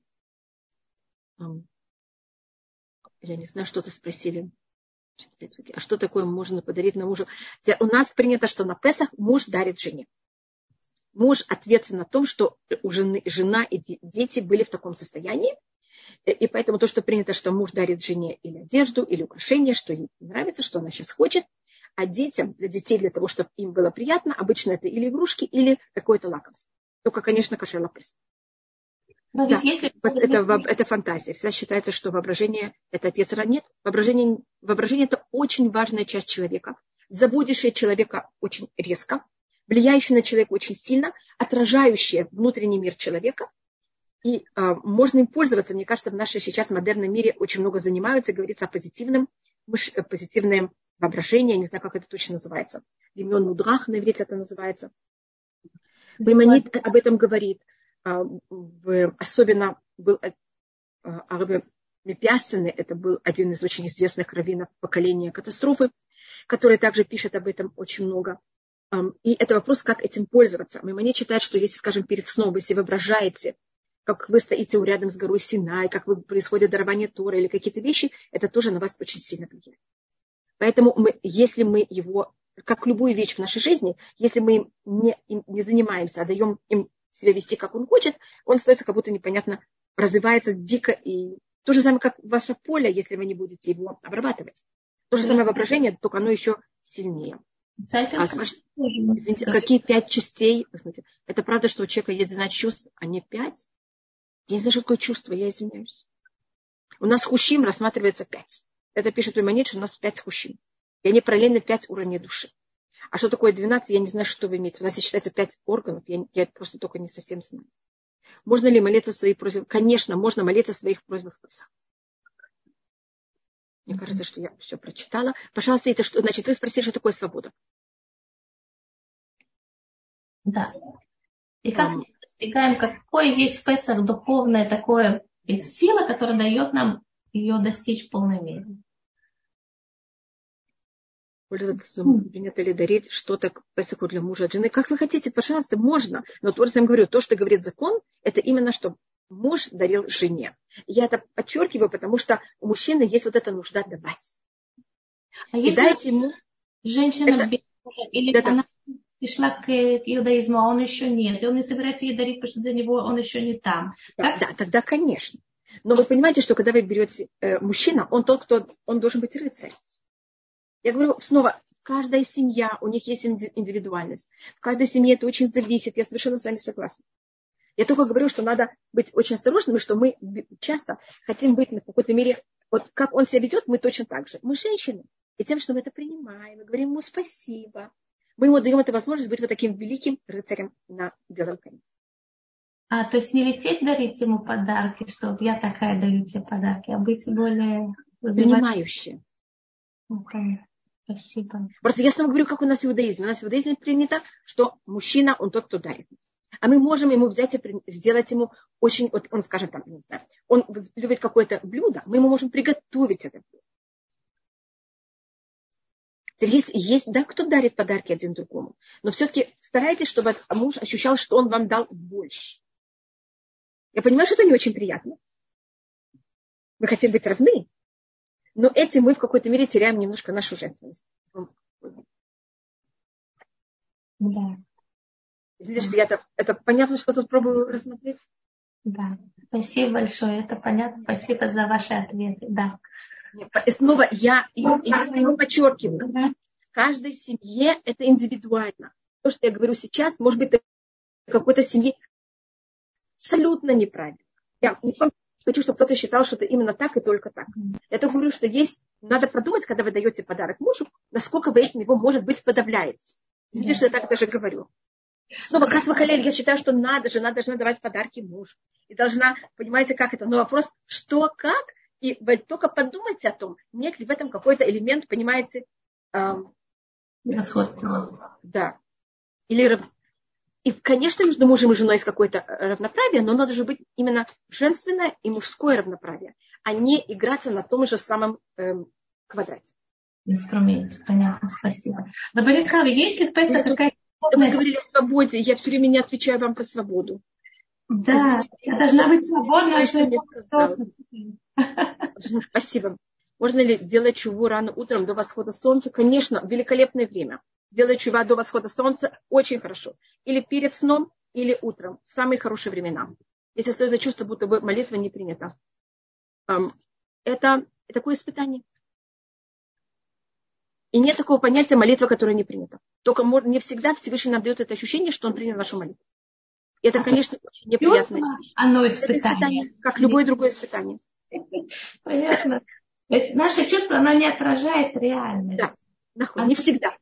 Я не знаю, что-то спросили а что такое можно подарить на мужа? У нас принято, что на Песах муж дарит жене. Муж ответственен на том, что у жены, жена и дети были в таком состоянии. Э, и поэтому то, что принято, что муж дарит жене или одежду, или украшение, что ей нравится, что она сейчас хочет. А детям, для детей, для того, чтобы им было приятно, обычно это или игрушки, или какое-то лакомство. Только, конечно, кошер Но да, если... это, это фантазия. Всегда считается, что воображение – это отец Нет, воображение, воображение – это очень важная часть человека, заводящая человека очень резко, влияющая на человека очень сильно, отражающая внутренний мир человека. И а, можно им пользоваться. Мне кажется, в нашем сейчас модерном мире очень много занимаются, говорится о позитивном, позитивном воображения, не знаю, как это точно называется. Лимон Мудрах на иврите это называется. Маймонит об этом говорит. А, особенно был Арабе Мепясины, это был один из очень известных раввинов поколения катастрофы, который также пишет об этом очень много. И это вопрос, как этим пользоваться. Маймонит считает, что если, скажем, перед сном, если воображаете, как вы стоите рядом с горой Синай, как вы, происходит дарование Тора или какие-то вещи, это тоже на вас очень сильно влияет. Поэтому мы, если мы его, как любую вещь в нашей жизни, если мы им не, им не занимаемся, а даем им себя вести, как он хочет, он остается как будто непонятно, развивается дико. И то же самое, как ваше поле, если вы не будете его обрабатывать. То же самое воображение, только оно еще сильнее. А извините, какие пять частей? Это правда, что у человека есть 12 чувств, а не пять? Я не знаю, что такое чувство, я извиняюсь. У нас хущим рассматривается пять. Это пишет Маймонид, что у нас пять хущим. И они параллельно пять уровней души. А что такое 12, я не знаю, что вы имеете. У нас считается пять органов, я, я просто только не совсем знаю. Можно ли молиться свои просьбы? Конечно, можно молиться своих просьбах в Песах. Мне кажется, что я все прочитала. Пожалуйста, это что? Значит, вы спросили, что такое свобода. Да. И как мы достигаем, какое есть в Песах духовное такое сила, которая дает нам ее достичь в полной мере пользоваться принято ли дарить что-то к Песаху для мужа от жены. Как вы хотите, пожалуйста, можно. Но то, что я говорю, то, что говорит закон, это именно что муж дарил жене. Я это подчеркиваю, потому что у мужчины есть вот эта нужда давать. А если дайте ему... женщина это... без мужа, или это... она пришла к иудаизму, а он еще нет, и он не собирается ей дарить, потому что для него он еще не там. Да, да тогда, конечно. Но вы понимаете, что когда вы берете э, мужчина, он тот, кто он должен быть рыцарь. Я говорю снова, каждая семья, у них есть индивидуальность. В каждой семье это очень зависит. Я совершенно с вами согласна. Я только говорю, что надо быть очень осторожными, что мы часто хотим быть на какой-то мере, вот как он себя ведет, мы точно так же. Мы женщины. И тем, что мы это принимаем, мы говорим ему спасибо, мы ему даем эту возможность быть вот таким великим рыцарем на белом коне. А, то есть не лететь дарить ему подарки, что вот я такая даю тебе подарки, а быть более... Принимающим. Okay. Спасибо. Просто я снова говорю, как у нас в иудаизме. У нас в иудаизме принято, что мужчина, он тот, кто дарит. А мы можем ему взять и сделать ему очень, вот он, скажем, там, не знаю, он любит какое-то блюдо, мы ему можем приготовить это блюдо. Есть, есть, да, кто дарит подарки один другому. Но все-таки старайтесь, чтобы муж ощущал, что он вам дал больше. Я понимаю, что это не очень приятно. Мы хотим быть равны, но этим мы в какой-то мере теряем немножко нашу женственность. Да. Видишь, я это, это понятно, что тут пробую рассмотреть? Да. Спасибо большое. Это понятно. Спасибо за ваши ответы. Да. И снова я, я, я подчеркиваю. В каждой семье это индивидуально. То, что я говорю сейчас, может быть, какой-то семье абсолютно неправильно. Я хочу, чтобы кто-то считал, что это именно так и только так. Я только говорю, что есть, надо продумать, когда вы даете подарок мужу, насколько вы этим его, может быть, подавляете. Yeah. что я так даже говорю. Снова Касва Халель, я считаю, что надо, жена должна давать подарки мужу. И должна, понимаете, как это. Но вопрос, что, как, и вы только подумайте о том, нет ли в этом какой-то элемент, понимаете, эм, Расходство. Да. Или и, конечно, между мужем и женой есть какое-то э, равноправие, но надо же быть именно женственное и мужское равноправие, а не играться на том же самом эм, квадрате. Инструмент, понятно, спасибо. Рабанит Хави, есть ли в Песах какая-то... Вы говорили о свободе, я все время не отвечаю вам про свободу. Да, я должна быть свободна. Спасибо. Можно ли делать чуву рано утром до восхода солнца? Конечно, великолепное время делать чува до восхода солнца, очень хорошо. Или перед сном, или утром. Самые хорошие времена. Если остается чувство, будто бы молитва не принята. Это такое испытание. И нет такого понятия молитва, которая не принята. Только не всегда Всевышний нам дает это ощущение, что он принял нашу молитву. И это, а конечно, очень неприятно. Оно испытание. Это испытание. Как любое другое испытание. Понятно. То есть наше чувство, оно не отражает реальность. Да, не всегда.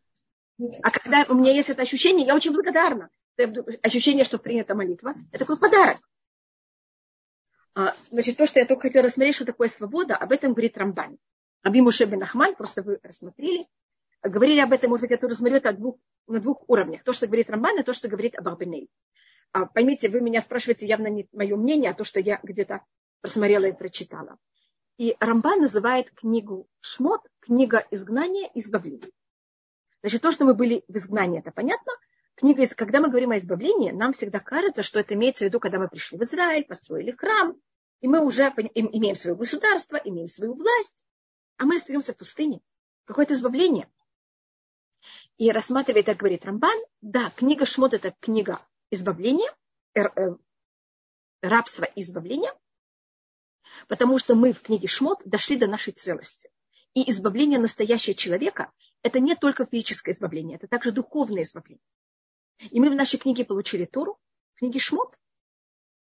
А когда у меня есть это ощущение, я очень благодарна. Ощущение, что принята молитва, это такой подарок. А, значит, то, что я только хотела рассмотреть, что такое свобода, об этом говорит Рамбан. Аби Муше бен Ахман, просто вы рассмотрели, говорили об этом, может быть, я тоже смотрю это двух, на двух уровнях. То, что говорит Рамбан, и то, что говорит Абарбенель. А, поймите, вы меня спрашиваете явно не мое мнение, а то, что я где-то просмотрела и прочитала. И Рамбан называет книгу Шмот книга изгнания избавления. Значит, то, что мы были в изгнании, это понятно. Книга, когда мы говорим о избавлении, нам всегда кажется, что это имеется в виду, когда мы пришли в Израиль, построили храм, и мы уже имеем свое государство, имеем свою власть, а мы остаемся в пустыне. Какое-то избавление. И рассматривая так говорит Рамбан, да, книга Шмот – это книга избавления, э, рабства и избавления, потому что мы в книге Шмот дошли до нашей целости. И избавление настоящего человека – это не только физическое избавление, это также духовное избавление. И мы в нашей книге получили Тору, в книге Шмот.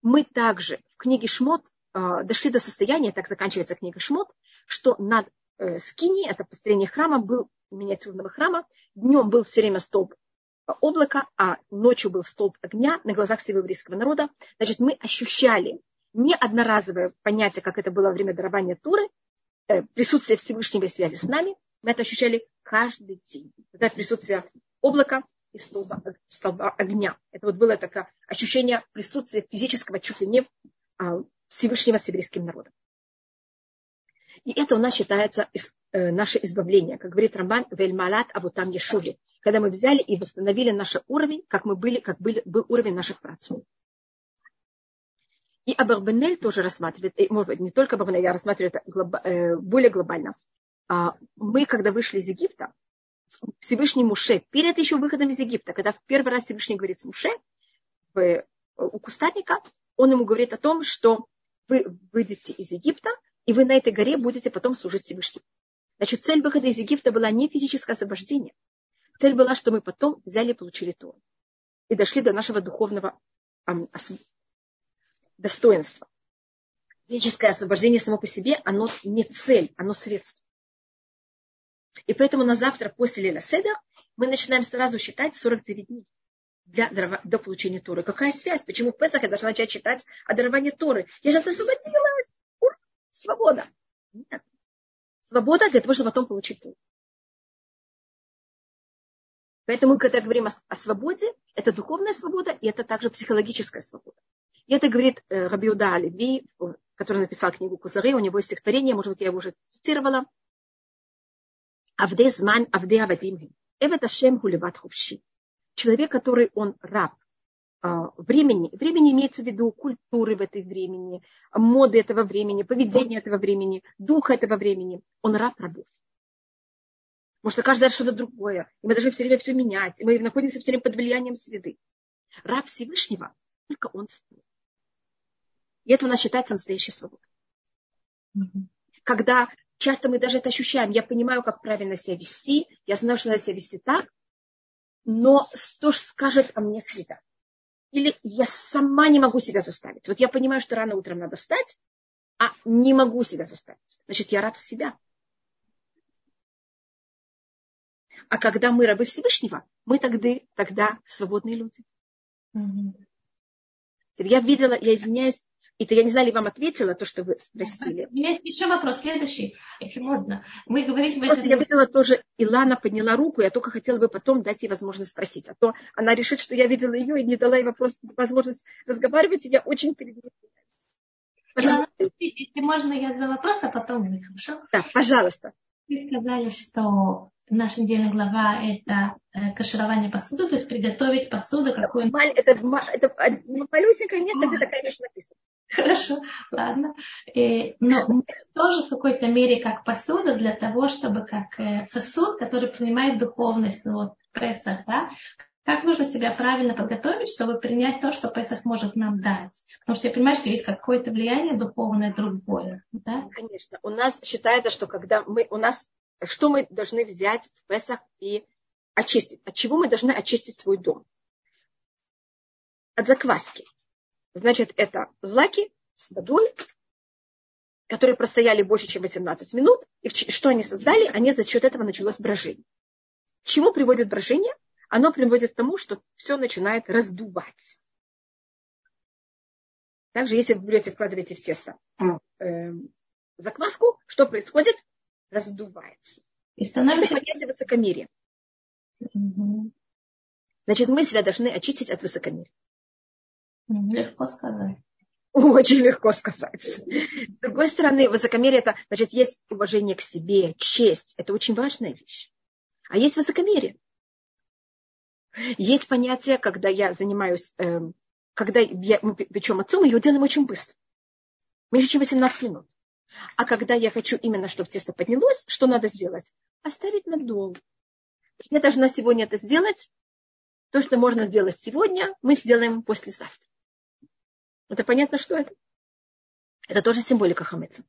Мы также в книге Шмот э, дошли до состояния, так заканчивается книга Шмот, что над э, Скини, это построение храма, был миниатюрного храма, днем был все время столб облака, а ночью был столб огня на глазах всего еврейского народа. Значит, мы ощущали не одноразовое понятие, как это было во время дарования Туры, э, присутствие Всевышнего связи с нами, мы это ощущали каждый день. Это присутствие облака и столба, столба огня. Это вот было такое ощущение присутствия физического чуть ли не а, Всевышнего с еврейским народом. И это у нас считается э, наше избавление. Как говорит Рамбан, вельмалат абутам ешуви. Когда мы взяли и восстановили наш уровень, как мы были, как были, был уровень наших працов. И Абарбенель тоже рассматривает, и, может быть, не только Абарбенель, я рассматриваю это глоб, э, более глобально. А, мы, когда вышли из Египта, Всевышний Муше, перед еще выходом из Египта, когда в первый раз Всевышний говорит с Муше, в, у кустарника, он ему говорит о том, что вы выйдете из Египта, и вы на этой горе будете потом служить Всевышнему. Значит, цель выхода из Египта была не физическое освобождение. Цель была, что мы потом взяли и получили Тору. И дошли до нашего духовного достоинства. Физическое освобождение само по себе, оно не цель, оно средство. И поэтому на завтра после Леля Седа мы начинаем сразу считать 49 дней для, до получения Торы. Какая связь? Почему в Песах я должна начать читать о даровании Торы? Я же освободилась! Ура! Свобода! Нет. Свобода для того, чтобы потом получить Тору. Поэтому, когда говорим о, о свободе, это духовная свобода, и это также психологическая свобода. Это говорит э, Рабиуда Оливи, который написал книгу Кузары, у него есть стихотворение, может быть, я его уже цитировала. Авде зман, авде авадимхи. Эвет Ашем хуливат хувши. Человек, который он раб а, времени. Времени имеется в виду культуры в этой времени, моды этого времени, поведение этого времени, духа этого времени. Он раб рабов. Может, что каждый раз что-то другое. И мы должны все время все менять. И мы находимся все время под влиянием среды. Раб Всевышнего, только он стоит. И это у нас считается настоящей свободой. Mm-hmm. Когда часто мы даже это ощущаем, я понимаю, как правильно себя вести, я знаю, что надо себя вести так, но что ж скажет о мне среда? Или я сама не могу себя заставить. Вот я понимаю, что рано утром надо встать, а не могу себя заставить. Значит, я раб себя. А когда мы рабы Всевышнего, мы тогда, тогда свободные люди. Mm-hmm. Я видела, я извиняюсь, это я не знаю, ли вам ответила то, что вы спросили. У меня есть еще вопрос, следующий, если можно. Мы говорите в этом... Я видела тоже, Илана подняла руку, я только хотела бы потом дать ей возможность спросить. А то она решит, что я видела ее и не дала ей вопрос, возможность разговаривать, и я очень передвигаюсь. Если можно, я задам вопрос, а потом вы, хорошо? Да, пожалуйста. Вы сказали, что наша недельная глава – это э, каширование посуды, то есть приготовить посуду какую Это, это, это малюсенькое место, где такая вещь написана. Хорошо, ладно. И, но тоже в какой-то мере как посуда для того, чтобы как э, сосуд, который принимает духовность, ну вот прессах, да, как нужно себя правильно подготовить, чтобы принять то, что Песах может нам дать? Потому что я понимаю, что есть какое-то влияние духовное другое. Да? Конечно. У нас считается, что когда мы, у нас, что мы должны взять в Песах и очистить? От чего мы должны очистить свой дом? От закваски. Значит, это злаки с водой, которые простояли больше, чем 18 минут. И что они создали? Они за счет этого началось брожение. К чему приводит брожение? оно приводит к тому, что все начинает раздуваться. Также, если вы берете, вкладываете в тесто э, закваску, что происходит? Раздувается. И становится... Это понятие высокомерия. Угу. Значит, мы себя должны очистить от высокомерия. Легко сказать. Очень легко сказать. С другой стороны, высокомерие это, значит, есть уважение к себе, честь. Это очень важная вещь. А есть высокомерие. Есть понятие, когда я занимаюсь, э, когда я, мы печем отцу, мы ее делаем очень быстро. Меньше, чем 18 минут. А когда я хочу именно, чтобы тесто поднялось, что надо сделать? Оставить надолго. Я должна сегодня это сделать. То, что можно сделать сегодня, мы сделаем послезавтра. Это понятно, что это? Это тоже символика хамеца.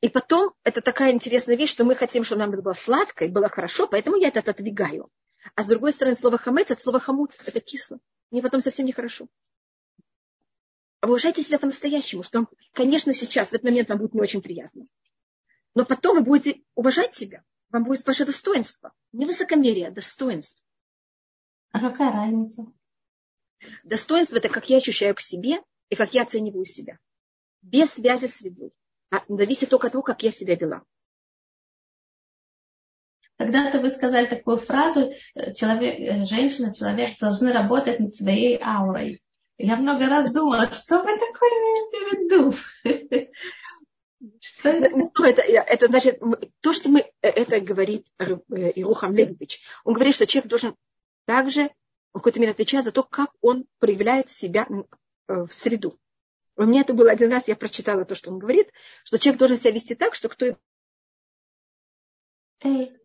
И потом, это такая интересная вещь, что мы хотим, чтобы нам было сладко и было хорошо, поэтому я это отодвигаю. А с другой стороны, слово хамец от слова хамуц, это кисло. Мне потом совсем нехорошо. Уважайте себя по-настоящему, что, конечно, сейчас, в этот момент вам будет не очень приятно. Но потом вы будете уважать себя. Вам будет ваше достоинство. Не высокомерие, а достоинство. А какая разница? Достоинство – это как я ощущаю к себе и как я оцениваю себя. Без связи с средой. А зависит только от того, как я себя вела. Когда-то вы сказали такую фразу, э, человек, э, женщина, человек должны работать над своей аурой. Я много раз думала, что вы такое имеете в виду? Что это? Ну, это, это значит, то, что мы, э, это говорит Ирухам Левич, он говорит, что человек должен также в какой-то мере отвечать за то, как он проявляет себя в среду. У меня это было один раз, я прочитала то, что он говорит, что человек должен себя вести так, что кто... Эй,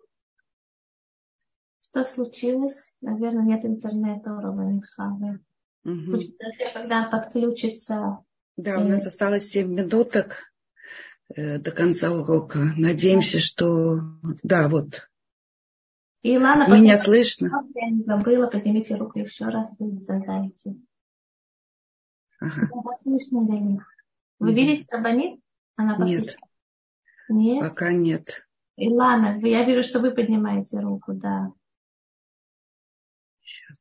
что случилось? Наверное, нет интернета у Романхава. Угу. Когда подключится... Да, у нас осталось 7 минуток э, до конца урока. Надеемся, что... Да, вот. И Меня слышно? Я не забыла, поднимите руку еще раз и задайте. Ага. Вас слышно нет? Вы видите Рабанит? Она нет. Нет? Пока нет. Илана, я вижу, что вы поднимаете руку, да. Сейчас.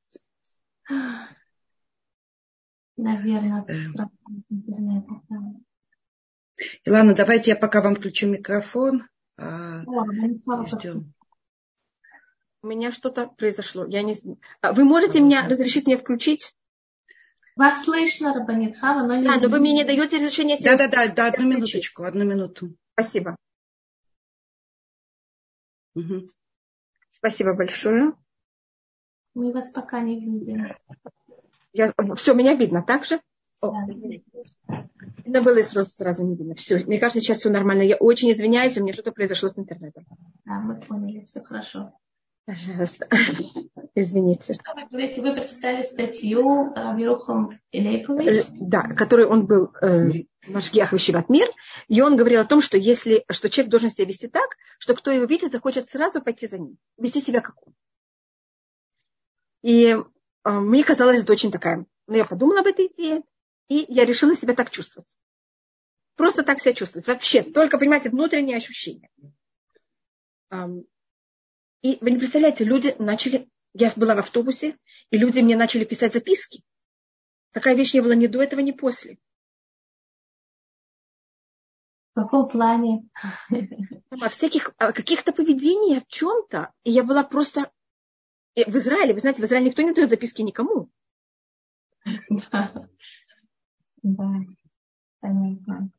Наверное, эм. Илана, давайте я пока вам включу микрофон. А, О, ждем. У меня что-то произошло. Я не... А вы можете меня разрешить мне включить? Вас слышно, Рабанит Хава, но не... А, но вы мне не даете разрешение... Да, да, да, да, одну минуточку, одну минуту. Спасибо. Угу. Спасибо большое. Мы вас пока не видим. Я, все, меня видно так же? О, да. было сразу, сразу не видно. Все, мне кажется, сейчас все нормально. Я очень извиняюсь, у меня что-то произошло с интернетом. Да, мы поняли, все хорошо. Пожалуйста. Извините. Вы говорите, вы прочитали статью Равирухом Илейпович? Э, да, который он был э, Машгиах Вишиват Мир, и он говорил о том, что если, что человек должен себя вести так, что кто его видит, захочет сразу пойти за ним, вести себя как он. И э, мне казалось, это очень такая... Но я подумала об этой идее, и я решила себя так чувствовать. Просто так себя чувствовать. Вообще, только, понимаете, внутренние ощущения. И вы не представляете, люди начали... Я была в автобусе, и люди мне начали писать записки. Такая вещь не была ни до этого, ни после. В каком плане? О всяких, о каких-то поведениях, о чем-то. И я была просто в Израиле, вы знаете, в Израиле никто не дает записки никому. Да, да, понятно.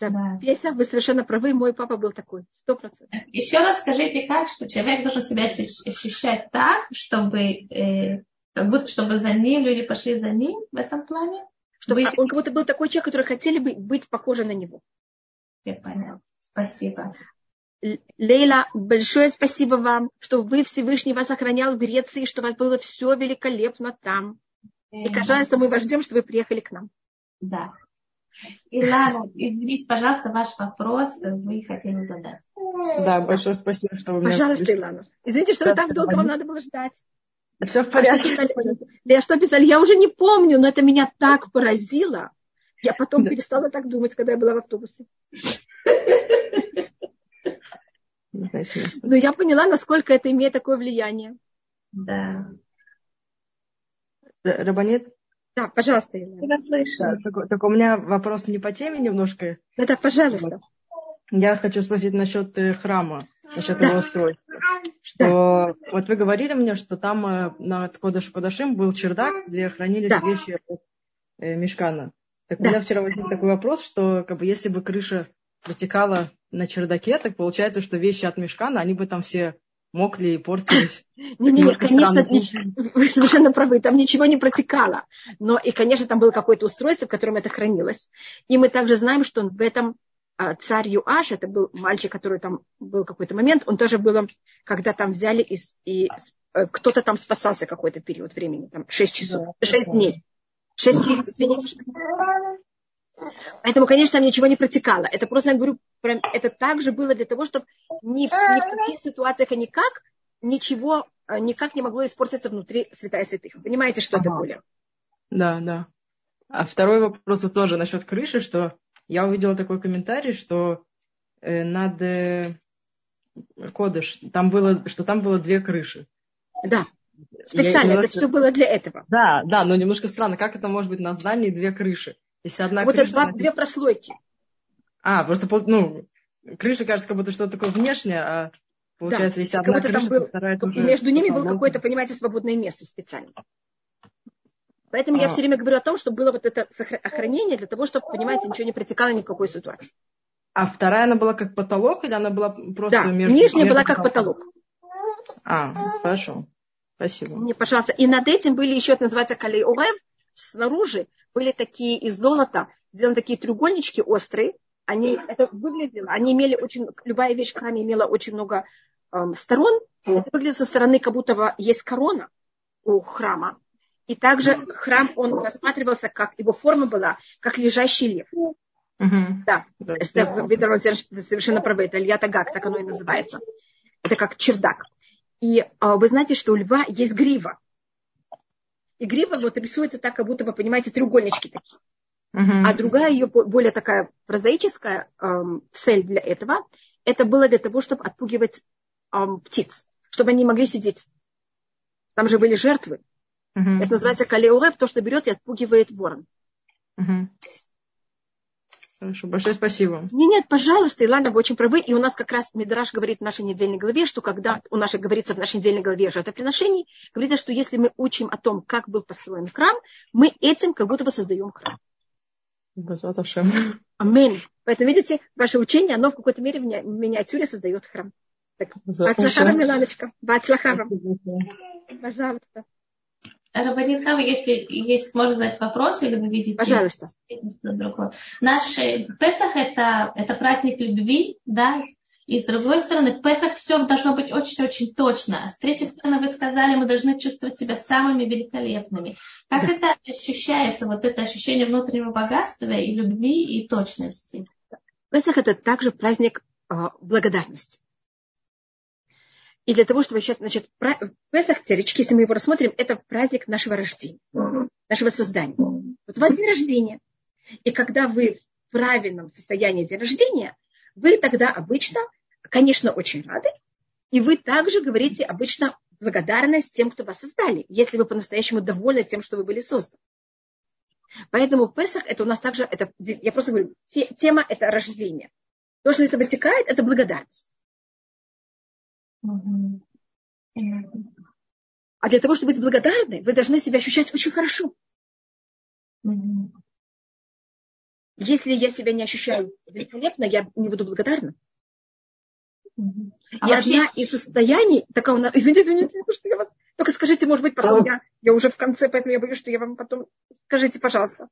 Да, да. Песя, вы совершенно правы, мой папа был такой, сто процентов. Еще раз скажите, как, что человек должен себя ощущать так, чтобы, э, как будто, чтобы за ним люди пошли за ним в этом плане? Чтобы он как будто был такой человек, который хотели бы быть похожи на него. Я понял. Спасибо. Лейла, большое спасибо вам, что вы Всевышний вас охранял в Греции, что у вас было все великолепно там. И, пожалуйста, мы вас ждем, что вы приехали к нам. Да. Илана, извините, пожалуйста, ваш вопрос вы хотели задать. Да, большое спасибо, что вы меня Пожалуйста, Илана. Извините, что да, так долго вам надо было ждать. Все в порядке. Я что писали? Я уже не помню, но это меня так поразило. Я потом да. перестала так думать, когда я была в автобусе. Но я поняла, насколько это имеет такое влияние. Да. Рабанет? Да, пожалуйста, Елена. Я слышу. Да, только, только у меня вопрос не по теме немножко. Да, да, пожалуйста. Я хочу спросить насчет э, храма, насчет Да. его устройства. Что вот вы говорили мне, что там э, над Кодыш Кодашим был чердак, где хранились Да. вещи э, Мешкана. Так у Да. меня вчера возник такой вопрос, что как бы если бы крыша протекала на чердаке, так получается, что вещи от Мешкана, они бы там все мокли и портились. Не, не, не, Немножко конечно, вы совершенно правы, там ничего не протекало. Но и, конечно, там было какое-то устройство, в котором это хранилось. И мы также знаем, что в этом а, царь Юаш, это был мальчик, который там был какой-то момент, он тоже был, когда там взяли и, с- и э, кто-то там спасался какой-то период времени, там 6 часов, Да, 6 да. дней. 6 лет, извините. Поэтому, конечно, там ничего не протекало. Это просто, я говорю, это также было для того, чтобы ни, в- ни в каких ситуациях и никак ничего э, никак не могло испортиться внутри святая святых. Вы Понимаете, что это Ага. более? Да, да. А второй вопрос вот тоже насчет крыши, что я увидела такой комментарий, что э, над э, Кодыш, там было, что там было две крыши. Да, специально. Я Это немножко- все было для этого. Да, да, но немножко странно, как это может быть на здании две крыши? Если одна вот это крыша... два- она- две прослойки. А, просто, ну, крыша кажется, как будто что-то такое внешнее, а получается, если Как одна будто там крыша, был- то вторая И тоже между ними было какое-то, понимаете, свободное место специально. Поэтому я А. все время говорю о том, что было вот это охранение для того, чтобы, понимаете, ничего не протекало ни в какой ситуации. А вторая, она была как потолок, или она была просто Да, между... нижняя между была как потолок. А, хорошо. Спасибо. Мне, пожалуйста. И над этим были еще, это называется калей снаружи были такие из золота, сделаны такие треугольнички острые. Они, это выглядело, они имели очень, любая вещь в храме имела очень много эм, сторон. Это выглядит со стороны, как будто бы есть корона у храма. И также храм, он рассматривался, как его форма была, как лежащий лев. Мгм. Да, Да, это, вы, совершенно правы, это Илья Тагак, так оно и называется. Это как чердак. И а, вы знаете, что у льва есть грива. И грива вот рисуется так, как будто вы понимаете, треугольнички такие. Мгм. А другая ее более такая прозаическая эм, цель для этого, это было для того, чтобы отпугивать эм, птиц, чтобы они не могли сидеть. Там же были жертвы. Мгм. Это называется калеорев, то, что берет и отпугивает ворон. Мгм. Хорошо, большое спасибо. Нет, нет, пожалуйста, Илана, вы очень правы. И у нас как раз Мидраш говорит в нашей недельной главе, что когда у нас говорится в нашей недельной главе жертвоприношений, говорится, что если мы учим о том, как был построен храм, мы этим как будто бы создаем храм. Аминь. Поэтому, видите, ваше учение, оно в какой-то мере в ми- в миниатюре создает храм. Так, Ашем. Миланочка. Бацлахава. Пожалуйста. Рабанит Хава, если есть, можно задать вопрос, или вы видите Пожалуйста. Наш э, Песах это, это праздник любви, да, и с другой стороны, Песах все должно быть очень-очень точно. С третьей стороны, вы сказали, мы должны чувствовать себя самыми великолепными. Как Да. это ощущается, вот это ощущение внутреннего богатства и любви, и точности? Песах это также праздник а, благодарности. И для того, чтобы сейчас, значит, Песах, теоретически, если мы его рассмотрим, это праздник нашего рождения, нашего создания. Вот у вас день рождения. И когда вы в правильном состоянии день рождения, вы тогда обычно, конечно, очень рады, и вы также говорите обычно благодарность тем, кто вас создали, если вы по-настоящему довольны тем, что вы были созданы. Поэтому в Песах это у нас также, это, я просто говорю, те- тема это рождение. То, что из этого вытекает, это благодарность. А для того, чтобы быть благодарны, вы должны себя ощущать очень хорошо. Если я себя не ощущаю великолепно, я не буду благодарна. И А вообще, одна из состояний, такая у нас, извините, извините, что я вас, только скажите, может быть, потом я, я уже в конце, поэтому я боюсь, что я вам потом, скажите, пожалуйста.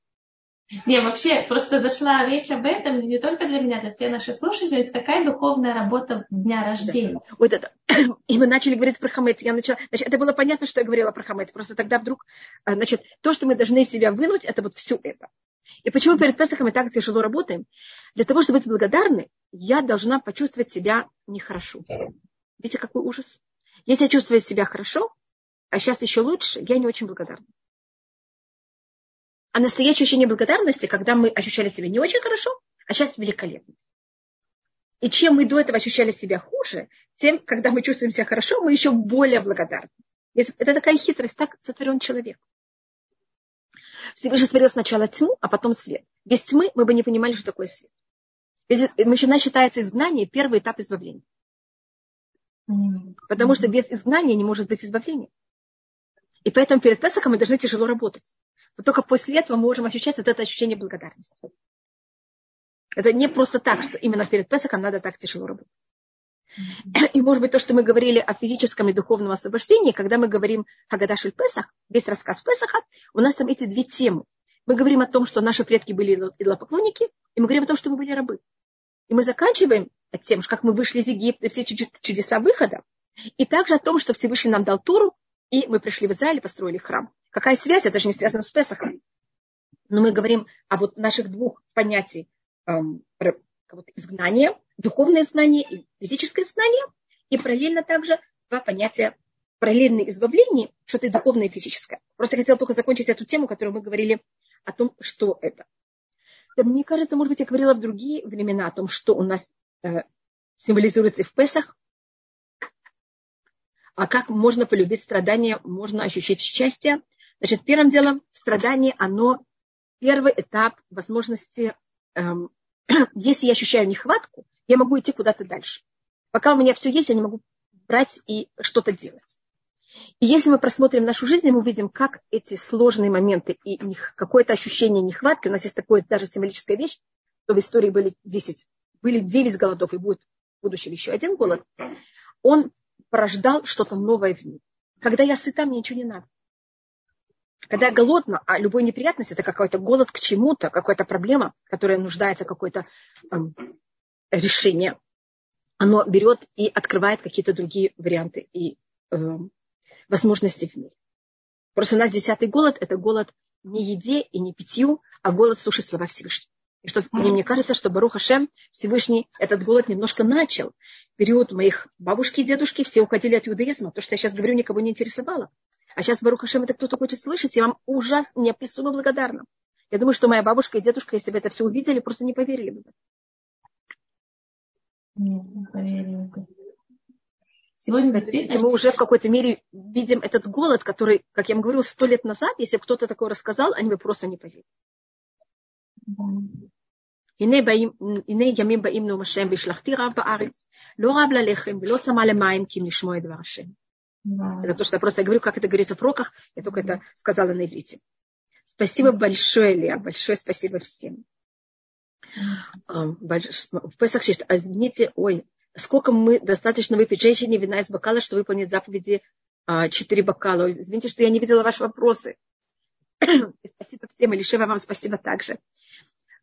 Не, вообще, просто зашла речь об этом не только для меня, для всех наших слушателей. Какая духовная работа дня рождения? Вот это. И мы начали говорить про хамец. Я начала, значит, это было понятно, что я говорила про хамец. Просто тогда вдруг, а, значит, то, что мы должны из себя вынуть, это вот все это. И почему перед Песохом мы так тяжело работаем? Для того, чтобы быть благодарны, я должна почувствовать себя нехорошо. Видите, какой ужас? Если я чувствую себя хорошо, а сейчас еще лучше, я не очень благодарна. А настоящее ощущение благодарности, когда мы ощущали себя не очень хорошо, а сейчас великолепно. И чем мы до этого ощущали себя хуже, тем, когда мы чувствуем себя хорошо, мы еще более благодарны. Это такая хитрость, так сотворен человек. Всевышний створил сначала тьму, а потом свет. Без тьмы мы бы не понимали, что такое свет. Без, начина считается изгнание первый этап избавления. Потому что без изгнания не может быть избавления. И поэтому перед Песохом мы должны тяжело работать. Вот только после этого мы можем ощущать вот это ощущение благодарности. Это не просто так, что именно перед Песохом надо так тяжело работать. И может быть то, что мы говорили о физическом и духовном освобождении, когда мы говорим Хагадашель Песах, весь рассказ Песаха, у нас там эти две темы. Мы говорим о том, что наши предки были идолопоклонники, и мы говорим о том, что мы были рабы. И мы заканчиваем тем, как мы вышли из Египта, все чудеса выхода, и также о том, что Всевышний нам дал Туру, и мы пришли в Израиль и построили храм. Какая связь? Это же не связано с Песахом. Но мы говорим о вот наших двух понятий эм, изгнания, духовное знание и физическое знание, и параллельно также два понятия параллельное избавление, что-то духовное и физическое. Просто хотела только закончить эту тему, которую мы говорили о том, что это. Да, мне кажется, может быть, я говорила в другие времена о том, что у нас э, символизируется и в Песах, а как можно полюбить страдания, можно ощущать счастье. Значит, первым делом страдание, оно первый этап возможности, эм, если я ощущаю нехватку, я могу идти куда-то дальше. Пока у меня все есть, я не могу брать и что-то делать. И если мы просмотрим нашу жизнь, мы увидим, как эти сложные моменты и какое-то ощущение нехватки, у нас есть такое даже символическая вещь, что в истории были 10, были 9 голодов, и будет в будущем еще один голод, он порождал что-то новое в мире. Когда я сыта, мне ничего не надо. Когда я голодна, а любой неприятность это какой-то голод к чему-то, какая-то проблема, которая нуждается в какое-то эм, решение, оно берет и открывает какие-то другие варианты и эм, возможности в мире. Просто у нас десятый голод – это голод не еде и не питью, а голод слушать слова Всевышнего. И что мне, мне кажется, что Барух Хашем Всевышний этот голод немножко начал. Период моих бабушки и дедушки все уходили от иудаизма. То, что я сейчас говорю, никого не интересовало. А сейчас Барух Хашем это кто-то хочет слышать, я вам ужасно, неописуемо благодарна. Я думаю, что моя бабушка и дедушка, если бы это все увидели, просто не поверили бы. Нет, не поверили бы. Сегодня действительно мы уже в какой-то мере видим этот голод, который, как я вам говорю, сто лет назад, если кто-то такое рассказал, они бы просто не поверили. הנה ימים באים נאום השם והשלכתי רב בארץ, לא רב ללחם ולא צמא למים כי אם לשמוע את דבר השם. Это то, что я просто говорю, как это говорится в роках, я только это сказала на иврите. Спасибо большое, Леа, большое спасибо всем. В Песах извините, ой, сколько мы достаточно выпить женщине вина из бокала, чтобы выполнить заповеди а, четыре бокала. Извините, что я не видела ваши вопросы. спасибо всем, Илишева, вам спасибо также.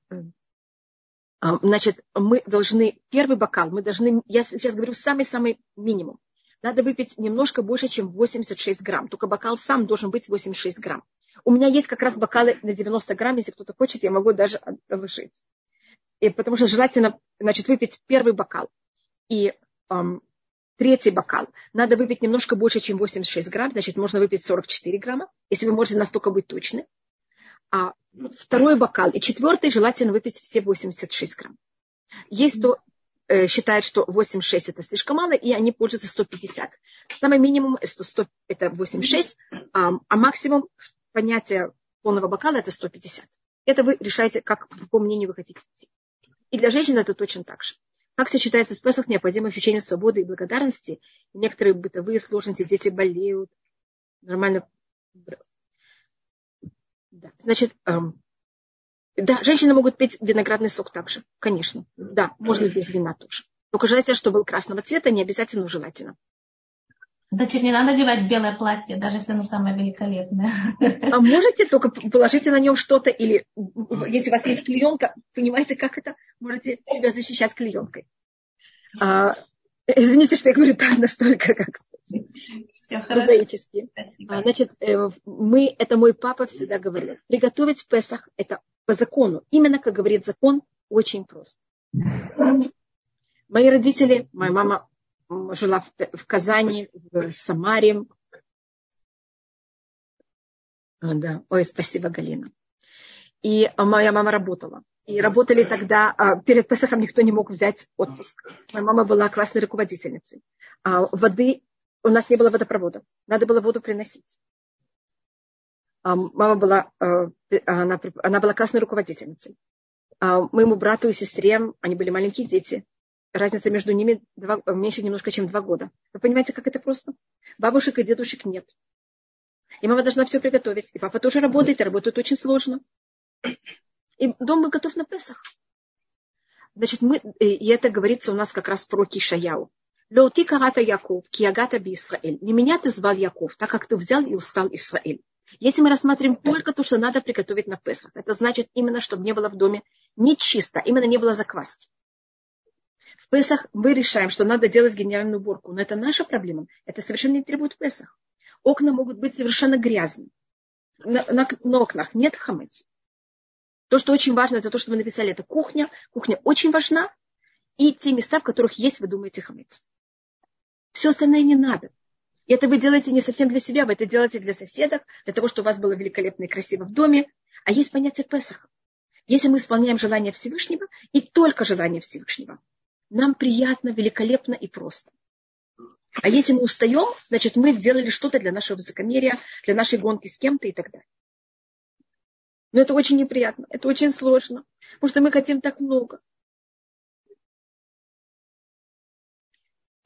А, значит, мы должны, первый бокал, мы должны, я сейчас говорю самый-самый минимум. Надо выпить немножко больше, чем 86 грамм. Только бокал сам должен быть 86 грамм. У меня есть как раз бокалы на 90 грамм, если кто-то хочет, я могу даже отложить. И потому что желательно значит, выпить первый бокал и эм, третий бокал надо выпить немножко больше, чем 86 грамм, значит, можно выпить 44 грамма, если вы можете настолько быть точны. А второй бокал и четвертый желательно выпить все 86 грамм. Есть кто э, считает, что 86 это слишком мало, и они пользуются 150. Самый минимум это, 100, это 86, а, а максимум понятия полного бокала это 150. Это вы решаете, как, по какому мнению вы хотите идти. И для женщин это точно так же. Как сочетается с Песах необходимое ощущение свободы и благодарности. Некоторые бытовые сложности, дети болеют, нормально. Да. Значит, эм, да, женщины могут пить виноградный сок также, конечно. Да, можно без вина тоже. Только желательно, чтобы был красного цвета, не обязательно, но желательно. Значит, не надо надевать белое платье, даже если оно самое великолепное. А можете только положите на нем что-то, или если у вас есть клеенка, понимаете, как это? Можете себя защищать клеенкой. А, извините, что я говорю так настолько, как прозаически. А, значит, э, мы, это мой папа всегда говорил, приготовить Песах, это по закону, именно как говорит закон, очень просто. Мои родители, моя мама жила в, Казани, в Самаре. А, да. Ой, спасибо, Галина. И моя мама работала. И работали тогда, а, перед Песохом никто не мог взять отпуск. Моя мама была классной руководительницей. Воды, у нас не было водопровода. Надо было воду приносить. А, мама была, э, она, она была классной руководительницей. А, моему брату и сестре, они были маленькие дети. Разница между ними два, меньше немножко, чем два года. Вы понимаете, как это просто? Бабушек и дедушек нет. И мама должна все приготовить. И папа тоже работает, и работает очень сложно. И дом был готов на Песах. Значит, мы, и это говорится у нас как раз про Кишаяу. Леоти карата Яков, киагата би Исраэль. Не меня ты звал Яков, так как ты взял и устал Израиль. Если мы рассматриваем только то, что надо приготовить на Песах, это значит именно, чтобы не было в доме не чисто, именно не было закваски. В Песах мы решаем, что надо делать генеральную уборку, но это наша проблема. Это совершенно не требует Песах. Окна могут быть совершенно грязными. На, на, на окнах нет хамец. То, что очень важно, это то, что вы написали, это кухня. Кухня очень важна. И те места, в которых есть, вы думаете, хамец. Все остальное не надо. И это вы делаете не совсем для себя, вы это делаете для соседок, для того, чтобы у вас было великолепно и красиво в доме. А есть понятие Песаха. Если мы исполняем желание Всевышнего, и только желание Всевышнего, нам приятно, великолепно и просто. А если мы устаем, значит, мы сделали что-то для нашего высокомерия, для нашей гонки с кем-то и так далее. Но это очень неприятно, это очень сложно, потому что мы хотим так много.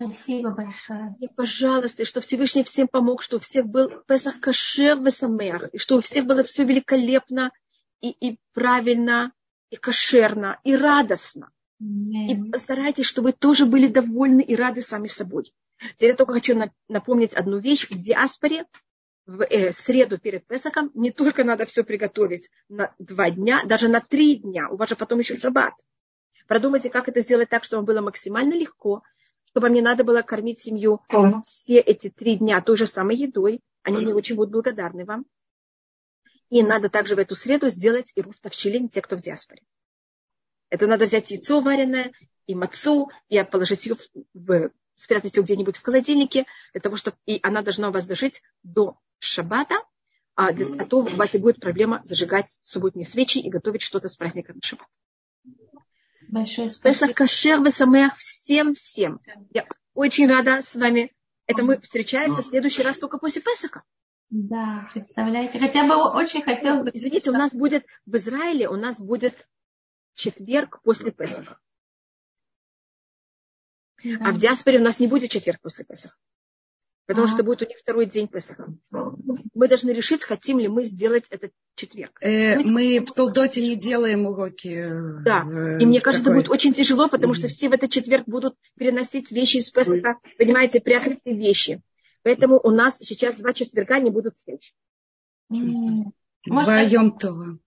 Спасибо большое. И, пожалуйста, что Всевышний всем помог, что у всех был Песах кашер в Самех, и что у всех было все великолепно и, и правильно, и кошерно, и радостно. И старайтесь, чтобы вы тоже были довольны и рады сами собой. Теперь я только хочу напомнить одну вещь. В диаспоре в э, среду перед Песахом не только надо все приготовить на два дня, даже на три дня. У вас же потом еще шаббат. Продумайте, как это сделать так, чтобы было максимально легко, чтобы мне надо было кормить семью все эти три дня той же самой едой. Они не очень будут благодарны вам. И надо также в эту среду сделать и руф тавчилин, те, кто в диаспоре. Это надо взять яйцо вареное и мацу, и положить ее в, спрятать ее где-нибудь в холодильнике, для того, чтобы и она должна у вас дожить до шаббата, а, для, а то у вас и будет проблема зажигать субботние свечи и готовить что-то с праздника на шаббат. Большое спасибо. Песах Кашер Весамех всем-всем. Я очень рада с вами. Это мы встречаемся в следующий раз только после Песаха. Да, представляете. Хотя бы очень хотелось бы... Извините, у нас будет в Израиле, у нас будет четверг после Песаха. Да. А в диаспоре у нас не будет четверг после Песаха. Потому что будет у них второй день Песаха. Мы должны решить, хотим ли мы сделать этот четверг. Э, мы в Толдоте не делаем уроки. Э, да, и мне кажется, такой... это будет очень тяжело, потому что все в этот четверг будут переносить вещи из Песаха, понимаете, прятать все вещи. Поэтому у нас сейчас два четверга не будут встреч. Вдвоем то.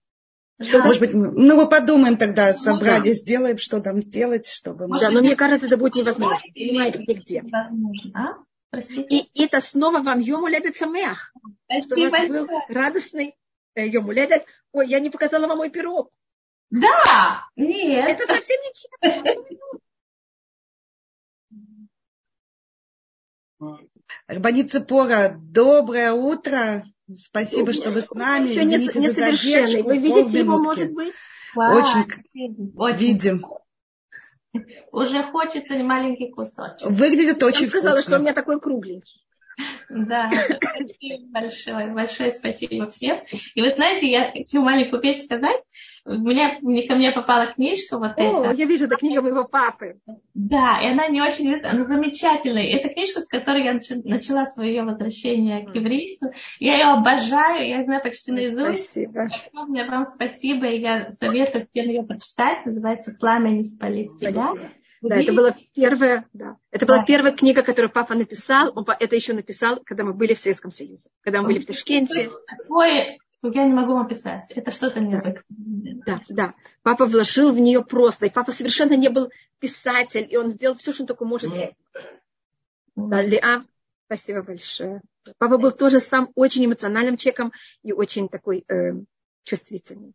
Что, может быть, ну, мы подумаем тогда, собрали, ну, да. сделаем, что там сделать, чтобы... Да, но мне кажется, это будет невозможно. Понимаете, нигде. Невозможно, а? И, и это снова вам Йомуледет Самеах. Что у вас был радостный э, Йомуледет. Ой, я не показала вам мой пирог. Да, нет. Это совсем не честно. Рабаница Пора, доброе утро. Спасибо, что вы с нами. Еще Извините не, не совершенный. Вы видите его, может быть? Очень, очень видим. Уже хочется маленький кусочек. Выглядит очень Я сказала, что у меня такой кругленький. Да, спасибо большое, большое спасибо всем. И вы знаете, я хочу маленькую вещь сказать. У меня, ко мне попала книжка вот О, эта. я вижу, это книга моего папы. Да, и она не очень, она замечательная. Это книжка, с которой я начала свое возвращение к еврейству. Я ее обожаю, я знаю почти наизусть. Спасибо. Мне прям спасибо, и я советую всем ее прочитать. Называется «Пламя не спалит тебя». Да, это была первая, да. Это была да. первая книга, которую папа написал. Он это еще написал, когда мы были в Советском Союзе, когда мы были в Ташкенте. Такое, я не могу описать. Это что-то необыкновенное. Да, да. Папа вложил в нее просто. И папа совершенно не был писатель, и он сделал все, что он только может. Да, Лиа, спасибо большое. Папа был тоже сам очень эмоциональным человеком и очень такой э, чувствительный.